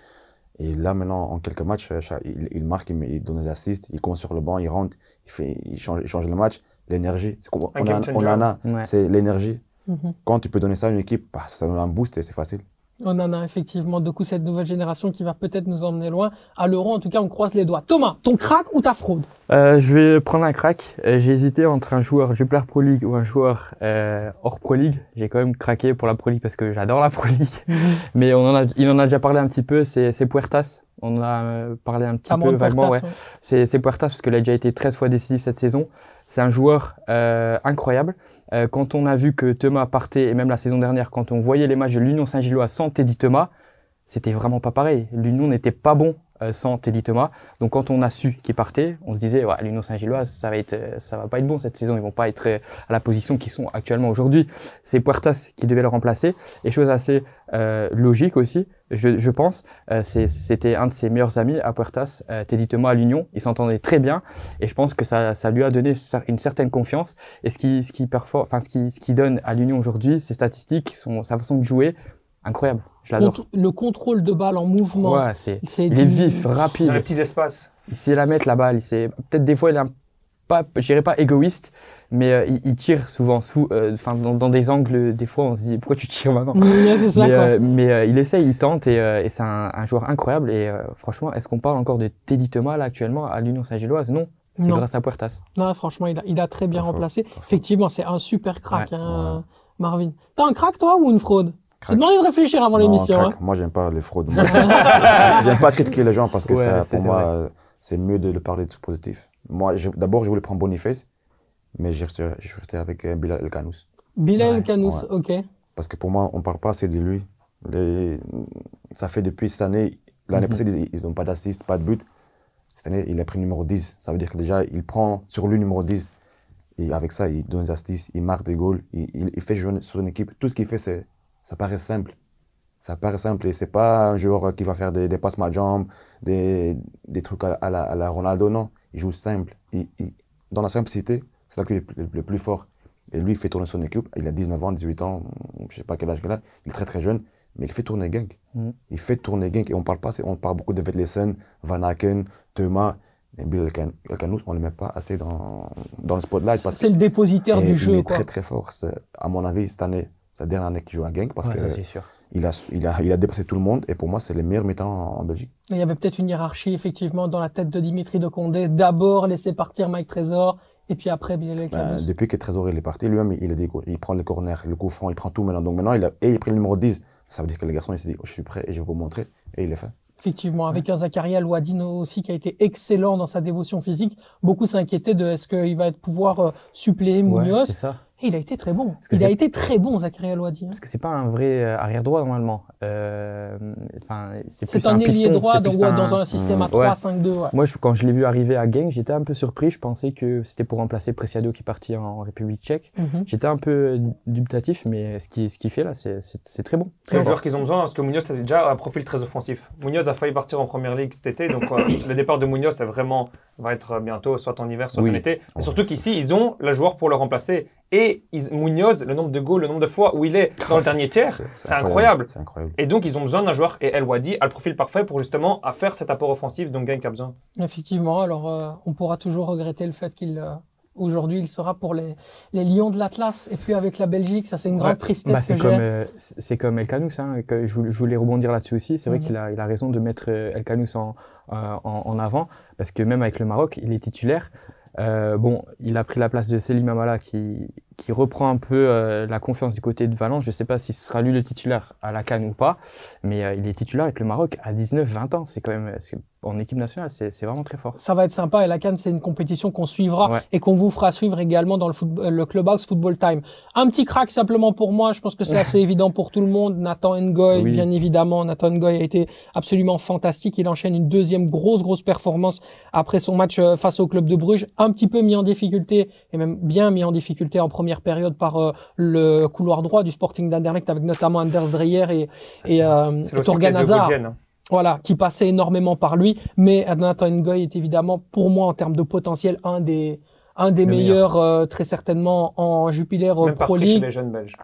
Et là, maintenant, en quelques matchs, il, il marque, il, il, donne des assists, il compte sur le banc, il rentre, il, fait, il, change, il change le match. L'énergie, on, on, a, on en a, Ouais. c'est l'énergie. Mm -hmm. Quand tu peux donner ça à une équipe, bah, ça donne un boost et c'est facile. On en a effectivement de coup cette nouvelle génération qui va peut-être nous emmener loin. À l'euro, en tout cas, on croise les doigts. Thomas, ton crack ou ta fraude? Euh, Je vais prendre un crack. Euh, J'ai hésité entre un joueur Jupiler Pro League ou un joueur euh, hors Pro League. J'ai quand même craqué pour la Pro League parce que j'adore la Pro League. [laughs] Mais on en a, il en a déjà parlé un petit peu. C'est Puertas. On en a parlé un petit peu vaguement. Ouais. ouais. C'est Puertas parce qu'il a déjà été 13 fois décisif cette saison. C'est un joueur euh, incroyable. Euh, quand on a vu que Thomas partait, et même la saison dernière, quand on voyait les matchs de l'Union Saint-Gillois sans Teddy Thomas, c'était vraiment pas pareil. L'Union n'était pas bon sans Teddy Thomas. Donc quand on a su qu'il partait, on se disait, ouais, l'Union Saint-Gilloise, ça va être, euh, ça va pas être bon cette saison. Ils vont pas être euh, à la position qu'ils sont actuellement aujourd'hui. C'est Puertas qui devait le remplacer. Et chose assez euh, logique aussi, je, je pense, euh, c'était un de ses meilleurs amis à Puertas, euh, Teddy Thomas à l'Union. Ils s'entendaient très bien. Et je pense que ça, ça lui a donné une certaine confiance. Et ce qui, ce qui, perfor- enfin, ce qui, ce qui donne à l'Union aujourd'hui, ses statistiques, son, sa façon de jouer, incroyable. Je l'adore. Le contrôle de balle en mouvement. Ouais, c'est, il est vif, Dans les rapide. petits espaces. Il sait la mettre la balle. Il sait, peut-être des fois il est un pas, je dirais pas égoïste, mais euh, il, il tire souvent sous, euh, enfin dans, dans des angles. Des fois on se dit pourquoi tu tires maintenant? [laughs] Ouais, c'est ça, mais euh, mais, euh, il essaye, il tente et, euh, et c'est un, un joueur incroyable. Et euh, franchement, est-ce qu'on parle encore de Teddy Thomas là actuellement à l'Union Saint-Gilloise? Non, c'est grâce à Puertas. Non, franchement, il a, il a très bien remplacé. Effectivement, c'est un super crack, Ouais, hein, Marvin. T'as un crack, toi, ou une fraude? Crack. demandé de réfléchir avant Non, l'émission. hein. Moi, j'aime pas les fraudes. [laughs] Moi, j'aime pas critiquer les gens parce que Ouais, ça, c'est- pour c'est moi, vrai. c'est mieux de le parler de positif. Moi, je- d'abord, je voulais prendre Boniface, mais j'ai resté- je suis resté avec euh, Bilal El Kanous. Bilal Canous, ouais. ok. Parce que pour moi, on parle pas assez de lui. Les- ça fait depuis cette année, l'année Mhm. passée, ils n'ont pas d'assist, pas de but. Cette année, il a pris numéro 10. Ça veut dire que déjà, il prend sur lui numéro 10. Et avec ça, il donne des assists, il marque des goals, il, il, il fait jouer sur une équipe. Tout ce qu'il fait, c'est, ça paraît simple. Ça paraît simple et c'est pas un joueur qui va faire des, des passes ma jambe, des, des trucs à, à la, à la Ronaldo, non. Il joue simple. Il, il- dans la simplicité, c'est là qu'il est le, le plus fort. Et lui, il fait tourner son équipe. Il a 19 ans, 18 ans, je sais pas quel âge il a. Il est très très jeune, mais il fait tourner Genk. Mhm. Il fait tourner Genk et on parle pas, on parle beaucoup de Vetlesen, Van Aken, Thomas, mais Bill Elkan- Elkanous, on le met pas assez dans, dans le spotlight C'est le dépositaire et du il jeu, est quoi. très très fort. À mon avis, cette année, c'est la dernière année qu'il joue à Genk parce Ouais, que ça c'est sûr. il a, il a, il a dépassé tout le monde et pour moi, c'est le meilleur mi-temps en, en Belgique. Il y avait peut-être une hiérarchie, effectivement, dans la tête de Dimitri de Condé. D'abord, laisser partir Mike Trésor, et puis après, Bilal Ben, depuis que Trésor il est parti, lui-même, il, a goals. il prend les corners, le coup franc, il prend tout maintenant. Donc maintenant, il a, et il prend le numéro 10. Ça veut dire que le garçon, il s'est dit, oh, je suis prêt et je vais vous montrer. Et il l'a fait. Effectivement, avec un Zakaria Louadino aussi qui a été excellent dans sa dévotion physique. Beaucoup s'inquiétaient de est-ce qu'il va pouvoir euh, suppléer Ouais, Munoz. c'est ça. Et il a été très bon. que Il a été très bon, Zakaria Louadi. hein. Parce que c'est pas un vrai euh, arrière droit normalement. Euh, Enfin, c'est plus un ailier piston, droit dans, un système à Ouais. 3-5-2. Ouais. Moi, je- quand je l'ai vu arriver à Genk, j'étais un peu surpris. Je pensais que c'était pour remplacer Preciado qui est parti en République tchèque. Mhm. J'étais un peu dubitatif, mais ce qu'il ce qu'il fait là, c'est- très bon. C'est le Très joueur qu'ils ont besoin parce que Munoz c'est déjà un profil très offensif. Munoz a failli partir en première ligue cet été, donc euh, [coughs] le départ de Munoz c'est vraiment va être bientôt soit en hiver soit Oui. en été. Et surtout qu'ici ils ont le joueur pour le remplacer. Et ils, Munoz, le nombre de goals, le nombre de fois où il est [laughs] dans le dernier tiers, c'est incroyable. Et donc ils ont besoin d'un joueur et El Wadi a le profil parfait pour justement à faire cet apport offensif dont Genk a besoin. Effectivement, alors euh, on pourra toujours regretter le fait qu'il euh, aujourd'hui il sera pour les, les Lions de l'Atlas et puis avec la Belgique, ça c'est une grande tristesse Bah, que j'ai. euh, c'est comme El Kanous, hein, que je, voulais- je voulais rebondir là-dessus aussi. C'est vrai Mhm. qu'il a, il a raison de mettre euh, El en, euh, en, en avant, parce que même avec le Maroc, il est titulaire. Euh, bon, il a pris la place de Selim Amala qui, qui reprend un peu euh, la confiance du côté de Valence. Je sais pas si ce sera lui le titulaire à la Cannes ou pas, mais euh, il est titulaire avec le Maroc à 19-20 ans. C'est quand même, en équipe nationale, c'est vraiment très fort. Ça va être sympa et la Cannes c'est une compétition qu'on suivra Ouais. et qu'on vous fera suivre également dans le, football, euh, le Clubhouse Football Time. Un petit crack simplement pour moi, je pense que c'est [laughs] assez évident pour tout le monde. Nathan Ngoy, Oui. bien évidemment, Nathan Ngoy a été absolument fantastique. Il enchaîne une deuxième grosse grosse performance après son match face au club de Bruges, un petit peu mis en difficulté et même bien mis en difficulté en première période par euh, le couloir droit du Sporting d'Anderlecht avec notamment Anders Dreyer et, et euh, Torgan Hazard. Hein. Voilà, qui passait énormément par lui. Mais Nathan Ngoy est évidemment, pour moi, en termes de potentiel, un des, un des Le meilleurs, euh, très certainement, en Jupiler euh, Même par Pro prix chez League. les jeunes Belges.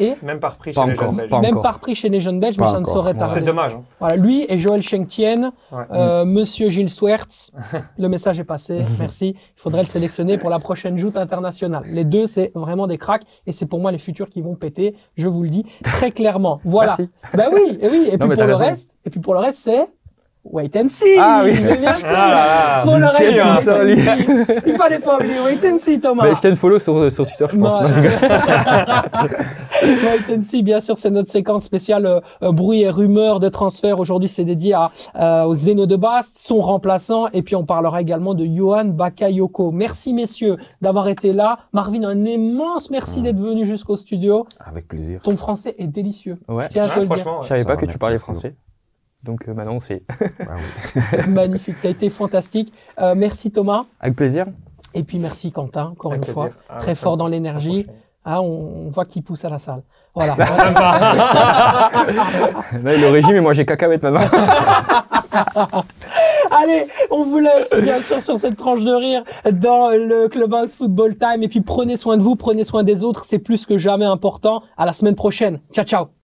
Et Même par prix Pas chez les jeunes Belges. pas Même encore. par prix chez les jeunes Belges, mais Pas ça ne encore, saurait ouais. tarder. C'est dommage. hein. Voilà, lui et Joël Schenktienne, Ouais. euh, Monsieur Gilles Swerts, le message est passé, [laughs] merci. Il faudrait le sélectionner pour la prochaine joute internationale. Les deux, c'est vraiment des cracks et c'est pour moi les futurs qui vont péter, je vous le dis très clairement. Voilà. Merci. Ben oui, et oui. Et puis mais pour t'as le raison. reste, et puis pour le reste, c'est wait and see. Ah oui. Mais bien [laughs] sûr. Ah. Pour le reste, ça, lui. il fallait pas oublier wait and see, Thomas. Mais je t'ai follow sur, sur Twitter, je pense. Non, [laughs] [laughs] Wait and see, bien sûr, c'est notre séquence spéciale euh, euh, bruit et rumeurs de transfert. Aujourd'hui, c'est dédié à, euh, au Zeno de Bast, son remplaçant, et puis on parlera également de Johan Bakayoko. Merci messieurs d'avoir été là. Marvin, un immense merci d'être venu jusqu'au studio. Avec plaisir. Ton français est délicieux. Ouais. Je tiens à te Ouais, le dire. franchement, Je savais pas que tu parlais français. Donc euh, maintenant. Ah oui. C'est magnifique. Tu as été fantastique. Euh, merci Thomas. Avec plaisir. Et puis merci Quentin, encore Avec une plaisir. fois. Ah, Très fort dans l'énergie. prochaine. Ah, on, on voit qu'il pousse à la salle. Voilà. [laughs] Là, le [laughs] régime, et moi, j'ai caca mettre maintenant. [laughs] Allez, on vous laisse bien sûr sur cette tranche de rire dans le Clubhouse Football Time. Et puis prenez soin de vous, prenez soin des autres. C'est plus que jamais important. À la semaine prochaine. Ciao, ciao.